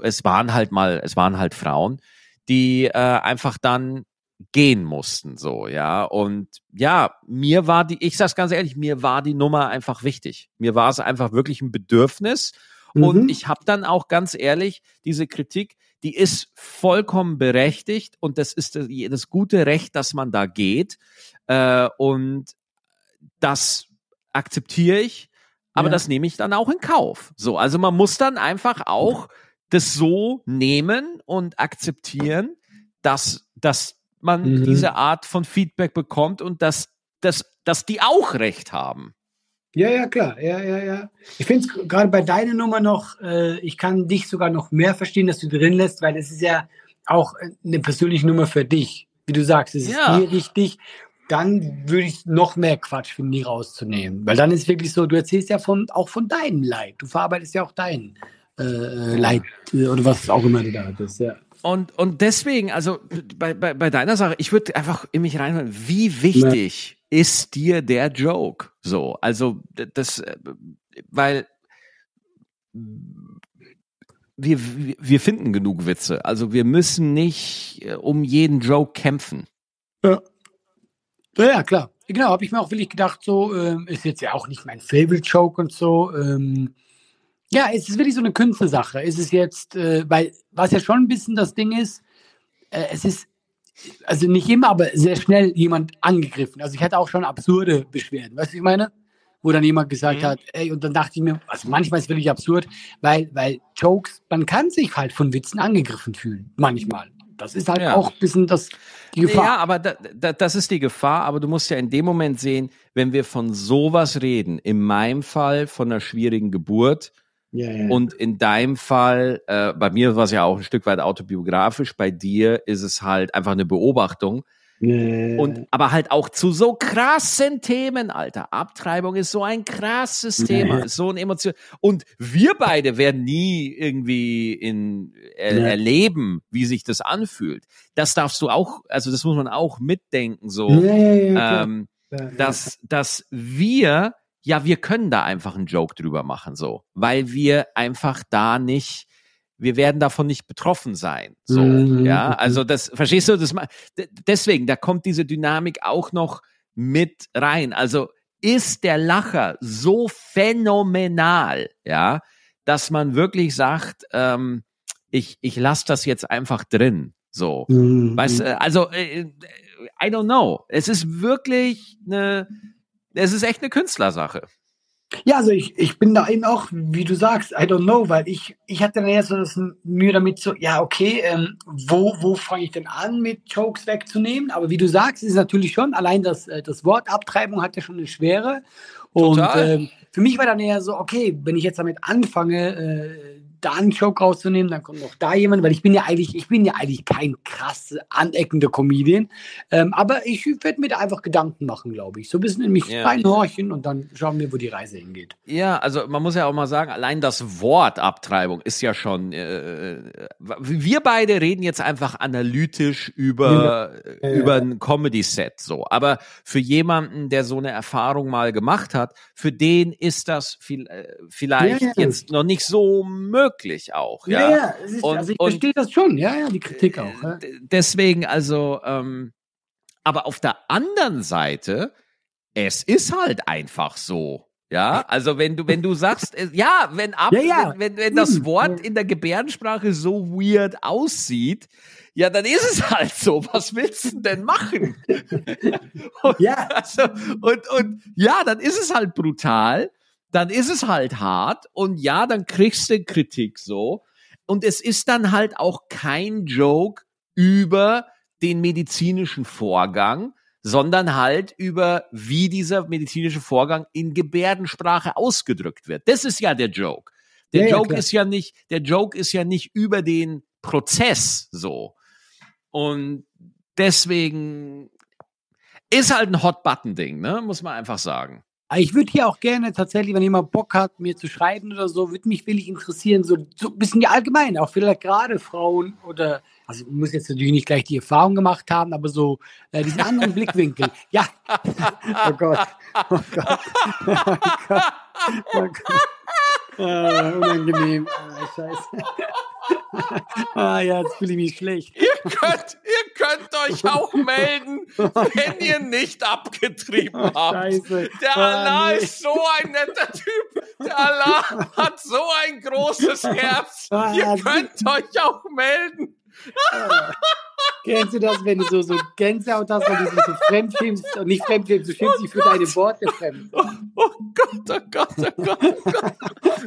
es waren halt mal, es waren halt Frauen, die äh, einfach dann gehen mussten, so, ja. Und ja, mir war die, ich sag's ganz ehrlich, mir war die Nummer einfach wichtig. Mir war es einfach wirklich ein Bedürfnis. Mhm. Und ich habe dann auch ganz ehrlich diese Kritik, die ist vollkommen berechtigt und das ist das, das gute Recht, dass man da geht. Äh, und das akzeptiere ich, aber ja. das nehme ich dann auch in Kauf. So, also man muss dann einfach auch das so nehmen und akzeptieren, dass, dass man mhm. diese Art von Feedback bekommt und dass, dass, dass die auch Recht haben. Ja, ja, klar. Ja, ja, ja. Ich finde es gerade bei deiner Nummer noch, äh, ich kann dich sogar noch mehr verstehen, dass du drin lässt, weil es ist ja auch eine persönliche Nummer für dich. Wie du sagst, es ist ja. dir richtig dann würde ich noch mehr Quatsch finden, die rauszunehmen. Weil dann ist wirklich so, du erzählst ja von, auch von deinem Leid. Du verarbeitest ja auch dein äh, Leid äh, oder was auch immer du da hattest, ja. Und, und deswegen, also bei, bei, bei deiner Sache, ich würde einfach in mich reinhören, wie wichtig ja. ist dir der Joke? So, also das, äh, weil wir, wir finden genug Witze. Also wir müssen nicht äh, um jeden Joke kämpfen. Ja. Ja, ja klar. Genau, habe ich mir auch wirklich gedacht, so ähm, ist jetzt ja auch nicht mein Favorite Joke und so. Ähm, ja, es ist wirklich so eine Künstlersache. Es ist jetzt, äh, weil was ja schon ein bisschen das Ding ist, äh, es ist also nicht immer, aber sehr schnell jemand angegriffen. Also ich hatte auch schon absurde Beschwerden. Weißt du, was ich meine? Wo dann jemand gesagt Mhm. hat, ey, und dann dachte ich mir, also manchmal ist es wirklich absurd, weil, weil Jokes, man kann sich halt von Witzen angegriffen fühlen. Manchmal. Das ist halt Ja. auch ein bisschen das, die Gefahr. Ja, aber da, da, das ist die Gefahr, aber du musst ja in dem Moment sehen, wenn wir von sowas reden, in meinem Fall von einer schwierigen Geburt Ja, ja. und in deinem Fall, äh, bei mir war es ja auch ein Stück weit autobiografisch, bei dir ist es halt einfach eine Beobachtung. Ja. Und aber halt auch zu so krassen Themen, Alter. Abtreibung ist so ein krasses Thema, so ein Emotion. Und wir beide werden nie irgendwie in er, Ja. erleben, wie sich das anfühlt. Das darfst du auch, also das muss man auch mitdenken, so, ähm, dass, dass wir, ja, wir können da einfach einen Joke drüber machen, so, weil wir einfach da nicht, wir werden davon nicht betroffen sein, so, Mhm, ja, also das, verstehst du, das, deswegen, da kommt diese Dynamik auch noch mit rein, also ist der Lacher so phänomenal, ja, dass man wirklich sagt, ähm, ich, ich lasse das jetzt einfach drin, so, Mhm. Weißt du, also, äh, I don't know. Es ist wirklich eine, es ist echt eine Künstlersache. Ja, also ich, ich bin da eben auch, wie du sagst, I don't know, weil ich, ich hatte dann eher so das Mühe damit so, ja, okay, ähm, wo, wo fange ich denn an, mit Jokes wegzunehmen? Aber wie du sagst, ist natürlich schon, allein das, äh, das Wort Abtreibung hat ja schon eine Schwere. Und ähm, für mich war dann eher so, okay, wenn ich jetzt damit anfange, äh, da einen Joke rauszunehmen, dann kommt noch da jemand, weil ich bin ja eigentlich, ich bin ja eigentlich kein krass aneckender Comedian. Ähm, aber ich werde mir da einfach Gedanken machen, glaube ich. So ein bisschen in mich Ja. reinhorchen und dann schauen wir, wo die Reise hingeht. Ja, also man muss ja auch mal sagen, allein das Wort Abtreibung ist ja schon. Äh, wir beide reden jetzt einfach analytisch über Ja, ja. über ein Comedy-Set so. Aber für jemanden, der so eine Erfahrung mal gemacht hat, für den ist das viel, äh, vielleicht jetzt noch nicht so möglich auch. Ja, Ja, ja, ist, Und- also ich verstehe das schon, ja, ja, die Kritik auch. Ja. D- Deswegen also, ähm, aber auf der anderen Seite, es ist halt einfach so. Ja, also wenn du, wenn du sagst, äh, ja, wenn ab, Ja, ja. wenn, wenn, wenn das Hm. Wort in der Gebärdensprache so weird aussieht, ja, dann ist es halt so. Was willst du denn machen? Und, Ja. also, und, und ja, dann ist es halt brutal, dann ist es halt hart und ja, dann kriegst du Kritik so. Und es ist dann halt auch kein Joke über den medizinischen Vorgang, sondern halt über, wie dieser medizinische Vorgang in Gebärdensprache ausgedrückt wird. Das ist ja der Joke. Der Ja, ja, Joke klar. ist ja nicht, der Joke ist ja nicht über den Prozess so. Und deswegen ist halt ein Hot-Button-Ding, ne? Muss man einfach sagen. Ich würde hier auch gerne tatsächlich, wenn jemand Bock hat, mir zu schreiben oder so, würde mich wirklich interessieren, so, so ein bisschen allgemein, auch vielleicht gerade Frauen oder, also muss jetzt natürlich nicht gleich die Erfahrung gemacht haben, aber so äh, diesen anderen Blickwinkel. Ja. Oh Gott. Oh Gott. Oh Gott. Oh Gott. Ah, unangenehm. Ah, scheiße. ah ja, jetzt fühle ich mich schlecht. Ihr könnt, ihr könnt euch auch melden, wenn ihr nicht abgetrieben Oh, habt. scheiße. Der Ah, Allah nee. ist so ein netter Typ. Der Allah hat so ein großes Herz. Ah, Ihr könnt euch auch melden. Kennst du das, wenn du so, so Gänsehaut hast, wenn du dich so fremdschämst und nicht fremdschämst, du schämst dich für deine Worte fremd. Oh Gott, oh Gott, oh Gott, oh Gott.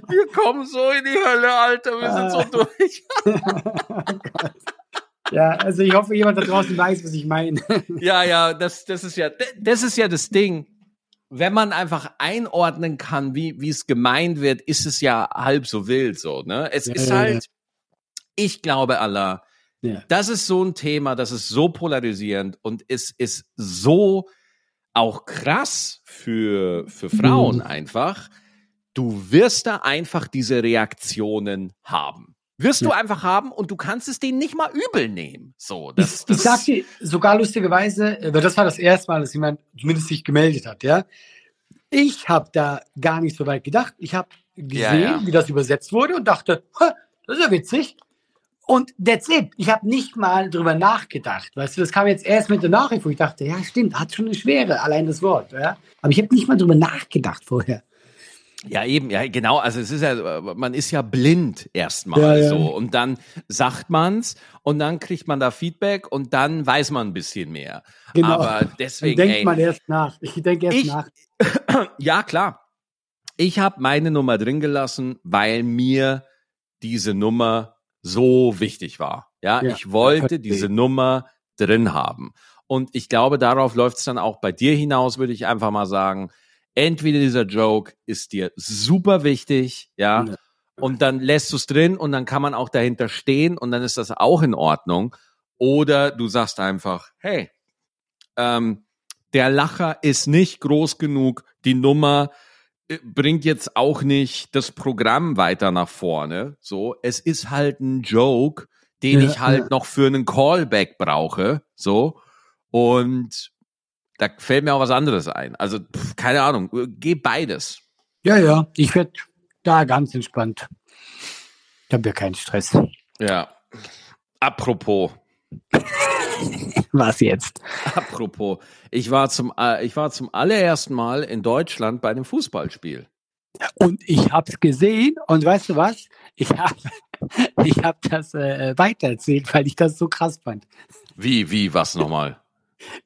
Wir kommen so in die Hölle, Alter. Wir sind so durch. Ja, also ich hoffe, jemand da draußen weiß, was ich meine. Ja, ja, das, das ist ja, das ist ja das Ding. Wenn man einfach einordnen kann, wie, wie es gemeint wird, ist es ja halb so wild so, ne? Es Ja, ist ja, ja. halt, ich glaube, Allah, Ja. das ist so ein Thema, das ist so polarisierend und es ist so auch krass für, für Frauen Mhm. einfach. Du wirst da einfach diese Reaktionen haben. Wirst du Ja. einfach haben und du kannst es denen nicht mal übel nehmen. So, Ich, das, ich das, sag dir sogar lustigerweise, äh, weil das war das erste Mal, dass jemand zumindest sich gemeldet hat, ja. Ich habe da gar nicht so weit gedacht. Ich habe gesehen, Ja, ja. wie das übersetzt wurde und dachte, "Ha, das ist ja witzig. Und that's it. Ich habe nicht mal drüber nachgedacht. Weißt du, das kam jetzt erst mit der Nachricht, wo ich dachte, ja, stimmt, hat schon eine Schwere, allein das Wort. Ja? Aber ich habe nicht mal drüber nachgedacht vorher. Ja, eben, ja, genau. Also es ist ja, man ist ja blind erstmal Ja, ja. so. Und dann sagt man's und dann kriegt man da Feedback und dann weiß man ein bisschen mehr. Genau. Aber Dann deswegen, denkt ey, man erst nach. Ich denke erst Ich- nach. ja klar. Ich habe meine Nummer drin gelassen, weil mir diese Nummer so wichtig war. Ja, Ja, ich wollte diese Nummer drin haben. Und ich glaube, darauf läuft es dann auch bei dir hinaus, würde ich einfach mal sagen. Entweder dieser Joke ist dir super wichtig, ja, Ja. und dann lässt du es drin und dann kann man auch dahinter stehen und dann ist das auch in Ordnung. Oder du sagst einfach, hey, ähm, der Lacher ist nicht groß genug, die Nummer bringt jetzt auch nicht das Programm weiter nach vorne. So, es ist halt ein Joke, den Ja, ich halt ja. noch für einen Callback brauche. So. Und da fällt mir auch was anderes ein. Also, pff, keine Ahnung, geh beides. Ja, ja, ich werde da ganz entspannt. Ich habe ja keinen Stress. Ja. Apropos, Was jetzt? apropos, ich war zum, äh, ich war zum allerersten Mal in Deutschland bei einem Fußballspiel. Und ich habe es gesehen und weißt du was? Ich habe ich hab das äh, weitererzählt, weil ich das so krass fand. Wie, wie, was nochmal?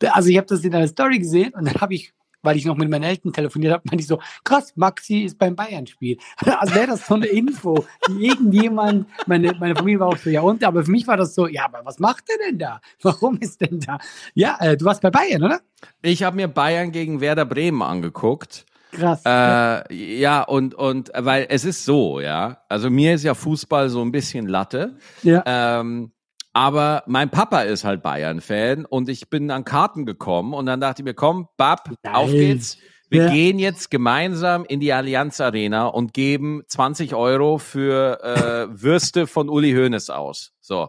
Also ich habe das in einer Story gesehen und dann habe ich, weil ich noch mit meinen Eltern telefoniert habe, meinte ich so, krass, Maxi ist beim Bayern-Spiel. Also wäre das so eine Info, die irgendjemand, meine, meine Familie war auch so, ja und, aber für mich war das so, ja, aber was macht er denn da? Warum ist denn da? Ja, äh, du warst bei Bayern, oder? Ich habe mir Bayern gegen Werder Bremen angeguckt. Krass. Äh, ja, und, und, weil es ist so, ja. Also mir ist ja Fußball so ein bisschen Latte. ja. Ähm, aber mein Papa ist halt Bayern-Fan und ich bin an Karten gekommen und dann dachte ich mir, komm, Bab, Geil. auf geht's. Wir Ja. gehen jetzt gemeinsam in die Allianz Arena und geben 20 Euro für äh, Würste von Uli Hoeneß aus. So.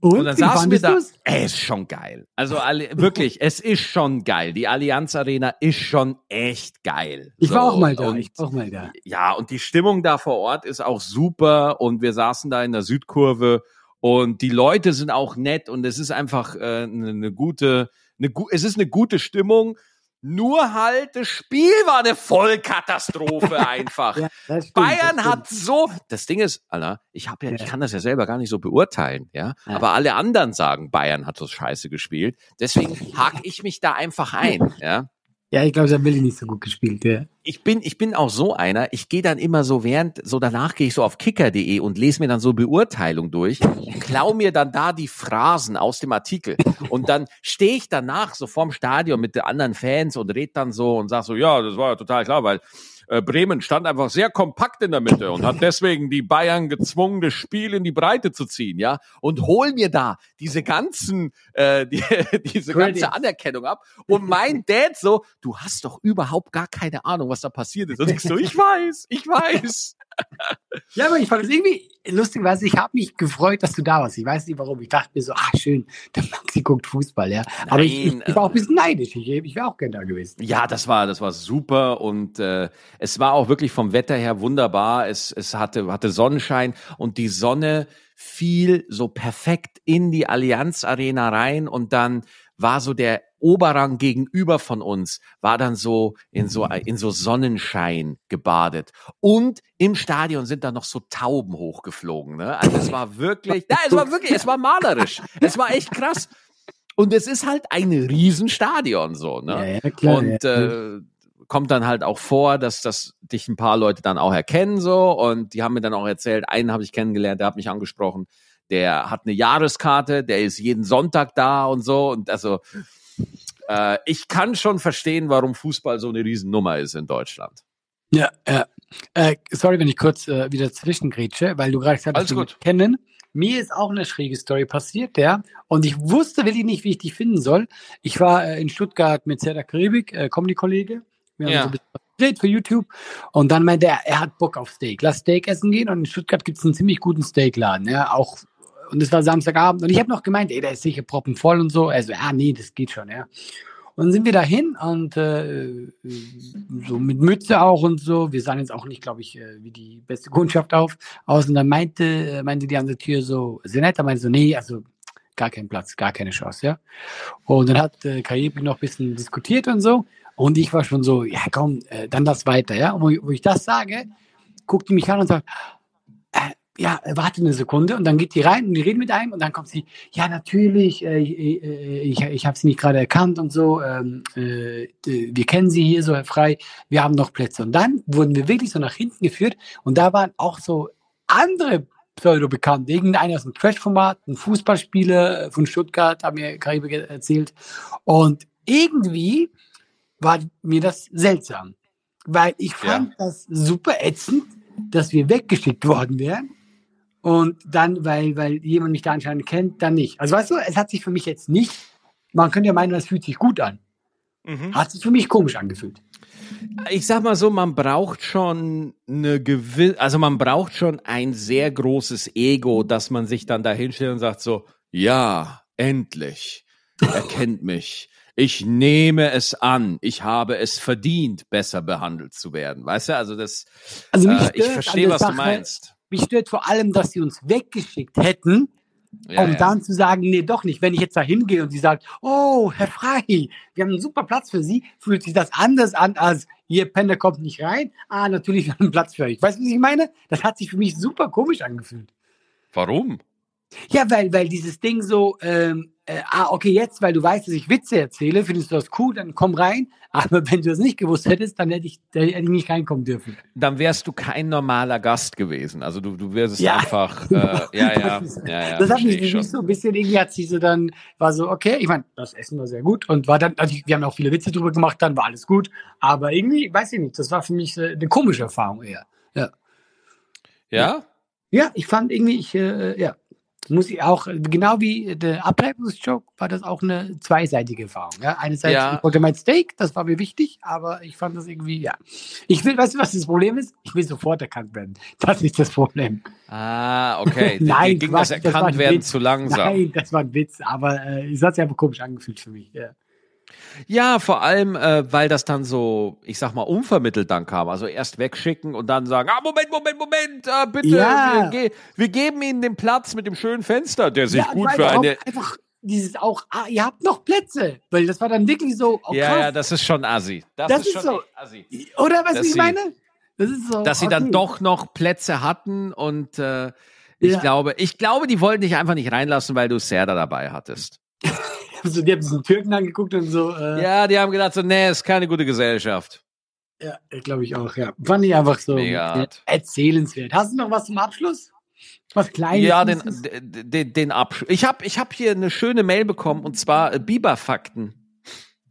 Und, Und dann saßen wir da. du's? Ey, ist schon geil. Also wirklich, es ist schon geil. Die Allianz Arena ist schon echt geil. Ich war So, auch mal da. Und, Ich war auch mal da. ja, und die Stimmung da vor Ort ist auch super. Und wir saßen da in der Südkurve und die Leute sind auch nett und es ist einfach äh, eine, eine gute, eine, gu es ist eine gute Stimmung. Nur halt, das Spiel war eine Vollkatastrophe einfach. Ja, stimmt, Bayern hat so, das Ding ist, Alter, ich habe ja, ich kann das ja selber gar nicht so beurteilen, ja, Ja. aber alle anderen sagen, Bayern hat so scheiße gespielt, deswegen hake ich mich da einfach ein, ja. Ja, ich glaube, da will ich nicht so gut gespielt. Ja. Ich bin, ich bin auch so einer, ich gehe dann immer so während, so danach gehe ich so auf kicker.de und lese mir dann so Beurteilung durch klau mir dann da die Phrasen aus dem Artikel. Und dann stehe ich danach so vorm Stadion mit den anderen Fans und red dann so und sag so, ja, das war ja total klar, weil äh, Bremen stand einfach sehr kompakt in der Mitte und hat deswegen die Bayern gezwungen, das Spiel in die Breite zu ziehen, ja. Und hol mir da diese ganzen, äh, die, diese ganze Anerkennung ab. Und mein Dad so, du hast doch überhaupt gar keine Ahnung, was da passiert ist. Und ich so, ich weiß, ich weiß. Ja, aber ich fand es irgendwie lustig, weil ich habe mich gefreut, dass du da warst. Ich weiß nicht warum. Ich dachte mir so, ah schön, der Maxi guckt Fußball, ja. Aber ich, ich, Nein, ich war auch ein bisschen neidisch. Ich, ich wäre auch gerne da gewesen. Ja, das war, das war super und äh, es war auch wirklich vom Wetter her wunderbar. Es, es hatte, hatte Sonnenschein und die Sonne fiel so perfekt in die Allianz Arena rein und dann war so der Oberrang gegenüber von uns, war dann so in so, in so Sonnenschein gebadet. Und im Stadion sind dann noch so Tauben hochgeflogen. Ne? Also es war wirklich, ja, es war wirklich, es war malerisch. Es war echt krass. Und es ist halt ein Riesenstadion so, ne? Ja, ja, klar. und ja. äh, kommt dann halt auch vor, dass das dich ein paar Leute dann auch erkennen so und die haben mir dann auch erzählt, einen habe ich kennengelernt, der hat mich angesprochen, der hat eine Jahreskarte, der ist jeden Sonntag da und so und also äh, ich kann schon verstehen, warum Fußball so eine Riesennummer ist in Deutschland. Ja, ja. Äh, sorry, wenn ich kurz äh, wieder zwischengrätsche, weil du gerade gesagt hast, wir kennen. Mir ist auch eine schräge Story passiert, ja. Und ich wusste wirklich nicht, wie ich dich finden soll. Ich war äh, in Stuttgart mit Zerda Karibik, äh, Comedy-Kollege. Wir haben Ja. so ein bisschen was gedreht für YouTube. Und dann meinte er, er hat Bock auf Steak. Lass Steak essen gehen. Und in Stuttgart gibt es einen ziemlich guten Steakladen, ja. Auch, und es war Samstagabend. Und ich habe noch gemeint, ey, der ist sicher proppenvoll und so. Also, ah, nee, das geht schon, ja. Und dann sind wir dahin und äh, so mit Mütze auch und so. Wir sahen jetzt auch nicht, glaube ich, äh, wie die beste Kundschaft auf aus. Und dann meinte, äh, meinte die an der Tür so, Senetta meinte so, nee, also gar kein Platz, gar keine Chance, ja. Und dann hat äh, Karibik noch ein bisschen diskutiert und so. Und ich war schon so, ja komm, äh, dann das weiter, ja. Und wo, ich- wo ich das sage, guckt die mich an und sagt, ja, äh, warte eine Sekunde. Und dann geht die rein und die reden mit einem und dann kommt sie, ja natürlich, äh, ich, äh, ich, ich habe sie nicht gerade erkannt und so. Ähm, äh, d- wir kennen sie hier so, Herr Frei, wir haben noch Plätze. Und dann wurden wir wirklich so nach hinten geführt und da waren auch so andere Pseudo-bekannt. Irgendeiner aus dem Trash-Format, ein Fußballspieler von Stuttgart, hat mir Karibe erzählt. Und irgendwie war mir das seltsam. Weil ich fand das super ätzend, dass wir weggeschickt worden wären. Und dann, weil, weil jemand mich da anscheinend kennt, dann nicht. Also weißt du, es hat sich für mich jetzt nicht, man könnte ja meinen, das fühlt sich gut an. Mhm. Hat sich für mich komisch angefühlt. Ich sag mal so, man braucht schon eine gewisse, also man braucht schon ein sehr großes Ego, dass man sich dann da hinstellt und sagt so, ja, endlich, er kennt mich. Ich nehme es an. Ich habe es verdient, besser behandelt zu werden. Weißt du, also das, Also äh, ich verstehe, was du Sache- meinst. Mich stört vor allem, dass sie uns weggeschickt hätten, Ja, um ja. dann zu sagen, nee, doch nicht. Wenn ich jetzt da hingehe und sie sagt, oh, Herr Frei, wir haben einen super Platz für Sie, fühlt sich das anders an als, ihr Penner kommt nicht rein. Ah, natürlich, wir haben einen Platz für euch. Weißt du, was ich meine? Das hat sich für mich super komisch angefühlt. Warum? Ja, weil, weil dieses Ding so, ähm, äh, ah, okay, jetzt, weil du weißt, dass ich Witze erzähle, findest du das cool, dann komm rein. Aber wenn du das nicht gewusst hättest, dann hätte ich, dann hätte ich nicht reinkommen dürfen. Dann wärst du kein normaler Gast gewesen. Also du, du wärst Ja. einfach, äh, ja, ja, Das ja, ja, das hat mich schon. so ein bisschen irgendwie hat sich so dann, war so, okay, ich meine, das Essen war sehr gut und war dann, also wir haben auch viele Witze drüber gemacht, dann war alles gut. Aber irgendwie, weiß ich nicht, das war für mich äh, eine komische Erfahrung eher. Ja. Ja? Ja, ich fand irgendwie, ich, äh, ja, muss ich auch, genau wie der Abtreibungsjoke, war das auch eine zweiseitige Erfahrung. Ja, einerseits, Ja. ich wollte mein Steak, das war mir wichtig, aber ich fand das irgendwie, ja. Ich will, weißt du, was das Problem ist? Ich will sofort erkannt werden. Das ist das Problem. Ah, okay. Nein, ging Quatsch, das das war erkannt ein werden Witz. zu langsam. Nein, das war ein Witz, aber äh, es hat sich einfach komisch angefühlt für mich. Ja. Ja, vor allem, äh, weil das dann so, ich sag mal, unvermittelt dann kam. Also erst wegschicken und dann sagen, ah, Moment, Moment, Moment, ah, bitte, Ja. wir, wir geben Ihnen den Platz mit dem schönen Fenster, der sich ja, gut für eine... Einfach dieses auch, ah, ihr habt noch Plätze, weil das war dann wirklich so, oh, ja, ja, das ist schon assi. Das, Das ist, ist schon so. assi. Oder was ich meine? Das ist so. Dass sie dann okay. doch noch Plätze hatten und äh, ich Ja. glaube, ich glaube, die wollten dich einfach nicht reinlassen, weil du Serda dabei hattest. So, die haben diesen Türken angeguckt und so. Äh, Ja, die haben gedacht so, nee, ist keine gute Gesellschaft. Ja, glaube ich auch, ja. Fand ich einfach so Mega äh, erzählenswert. Hast du noch was zum Abschluss? Was Kleines? Ja, den, den, den Abschluss. Ich habe ich hab hier eine schöne Mail bekommen und zwar äh, Biber-Fakten.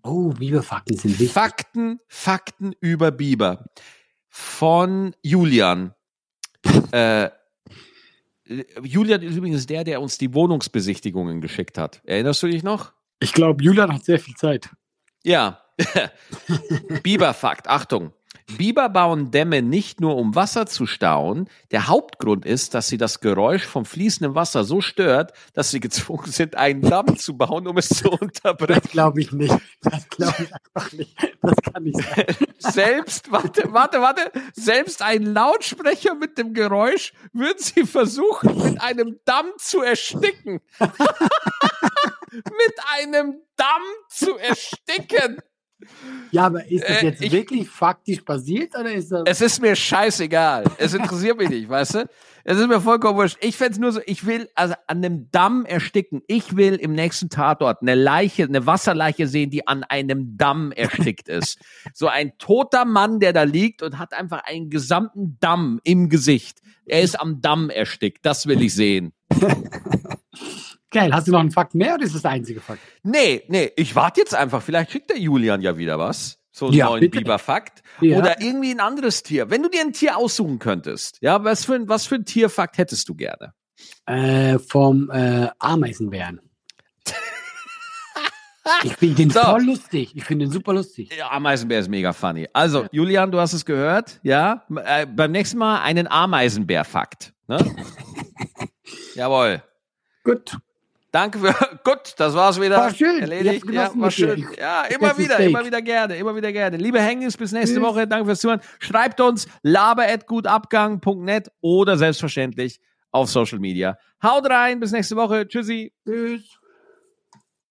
Oh, Bibelfakten sind wichtig. Fakten, Fakten über Biber. Von Julian. äh, Julian ist übrigens der, der uns die Wohnungsbesichtigungen geschickt hat. Erinnerst du dich noch? Ich glaube, Julian hat sehr viel Zeit. Ja. Biberfakt, Achtung. Biber bauen Dämme nicht nur, um Wasser zu stauen. Der Hauptgrund ist, dass sie das Geräusch vom fließenden Wasser so stört, dass sie gezwungen sind, einen Damm zu bauen, um es zu unterbrechen. Das glaube ich nicht. Das glaube ich einfach nicht. Das kann nicht sein. Selbst, warte, warte, warte, selbst ein Lautsprecher mit dem Geräusch würden sie versuchen, mit einem Damm zu ersticken. mit einem Damm zu ersticken. Ja, aber ist das Äh, jetzt ich- wirklich faktisch passiert oder ist das? Es ist mir scheißegal. Es interessiert mich nicht, weißt du? Es ist mir vollkommen wurscht. Ich fänd's nur so, ich will also an einem Damm ersticken. Ich will im nächsten Tatort eine Leiche, eine Wasserleiche sehen, die an einem Damm erstickt ist. So ein toter Mann, der da liegt und hat einfach einen gesamten Damm im Gesicht. Er ist am Damm erstickt. Das will ich sehen. Geil. Hast du noch einen Fakt mehr oder ist das der einzige Fakt? Nee, nee, ich warte jetzt einfach. Vielleicht schickt der Julian ja wieder was. So einen Ja, neuen. Biberfakt. Ja. Oder irgendwie ein anderes Tier. Wenn du dir ein Tier aussuchen könntest, ja, was für ein, was für ein Tierfakt hättest du gerne? Äh, vom äh, Ameisenbären. Ich finde den So. voll lustig. Ich finde den super lustig. Ja, Ameisenbär ist mega funny. Also, Julian, du hast es gehört, ja? Äh, beim nächsten Mal einen Ameisenbär-Fakt. Ne? Jawohl. Gut. Danke für. Gut, das war's wieder. War schön. Erledigt. Ja, war schön. Ja, immer wieder, Steak. immer wieder gerne, immer wieder gerne. Liebe Hengis, bis nächste Tschüss. Woche. Danke fürs Zuhören. Schreibt uns laber.gutabgang.net oder selbstverständlich auf Social Media. Haut rein, bis nächste Woche. Tschüssi. Tschüss.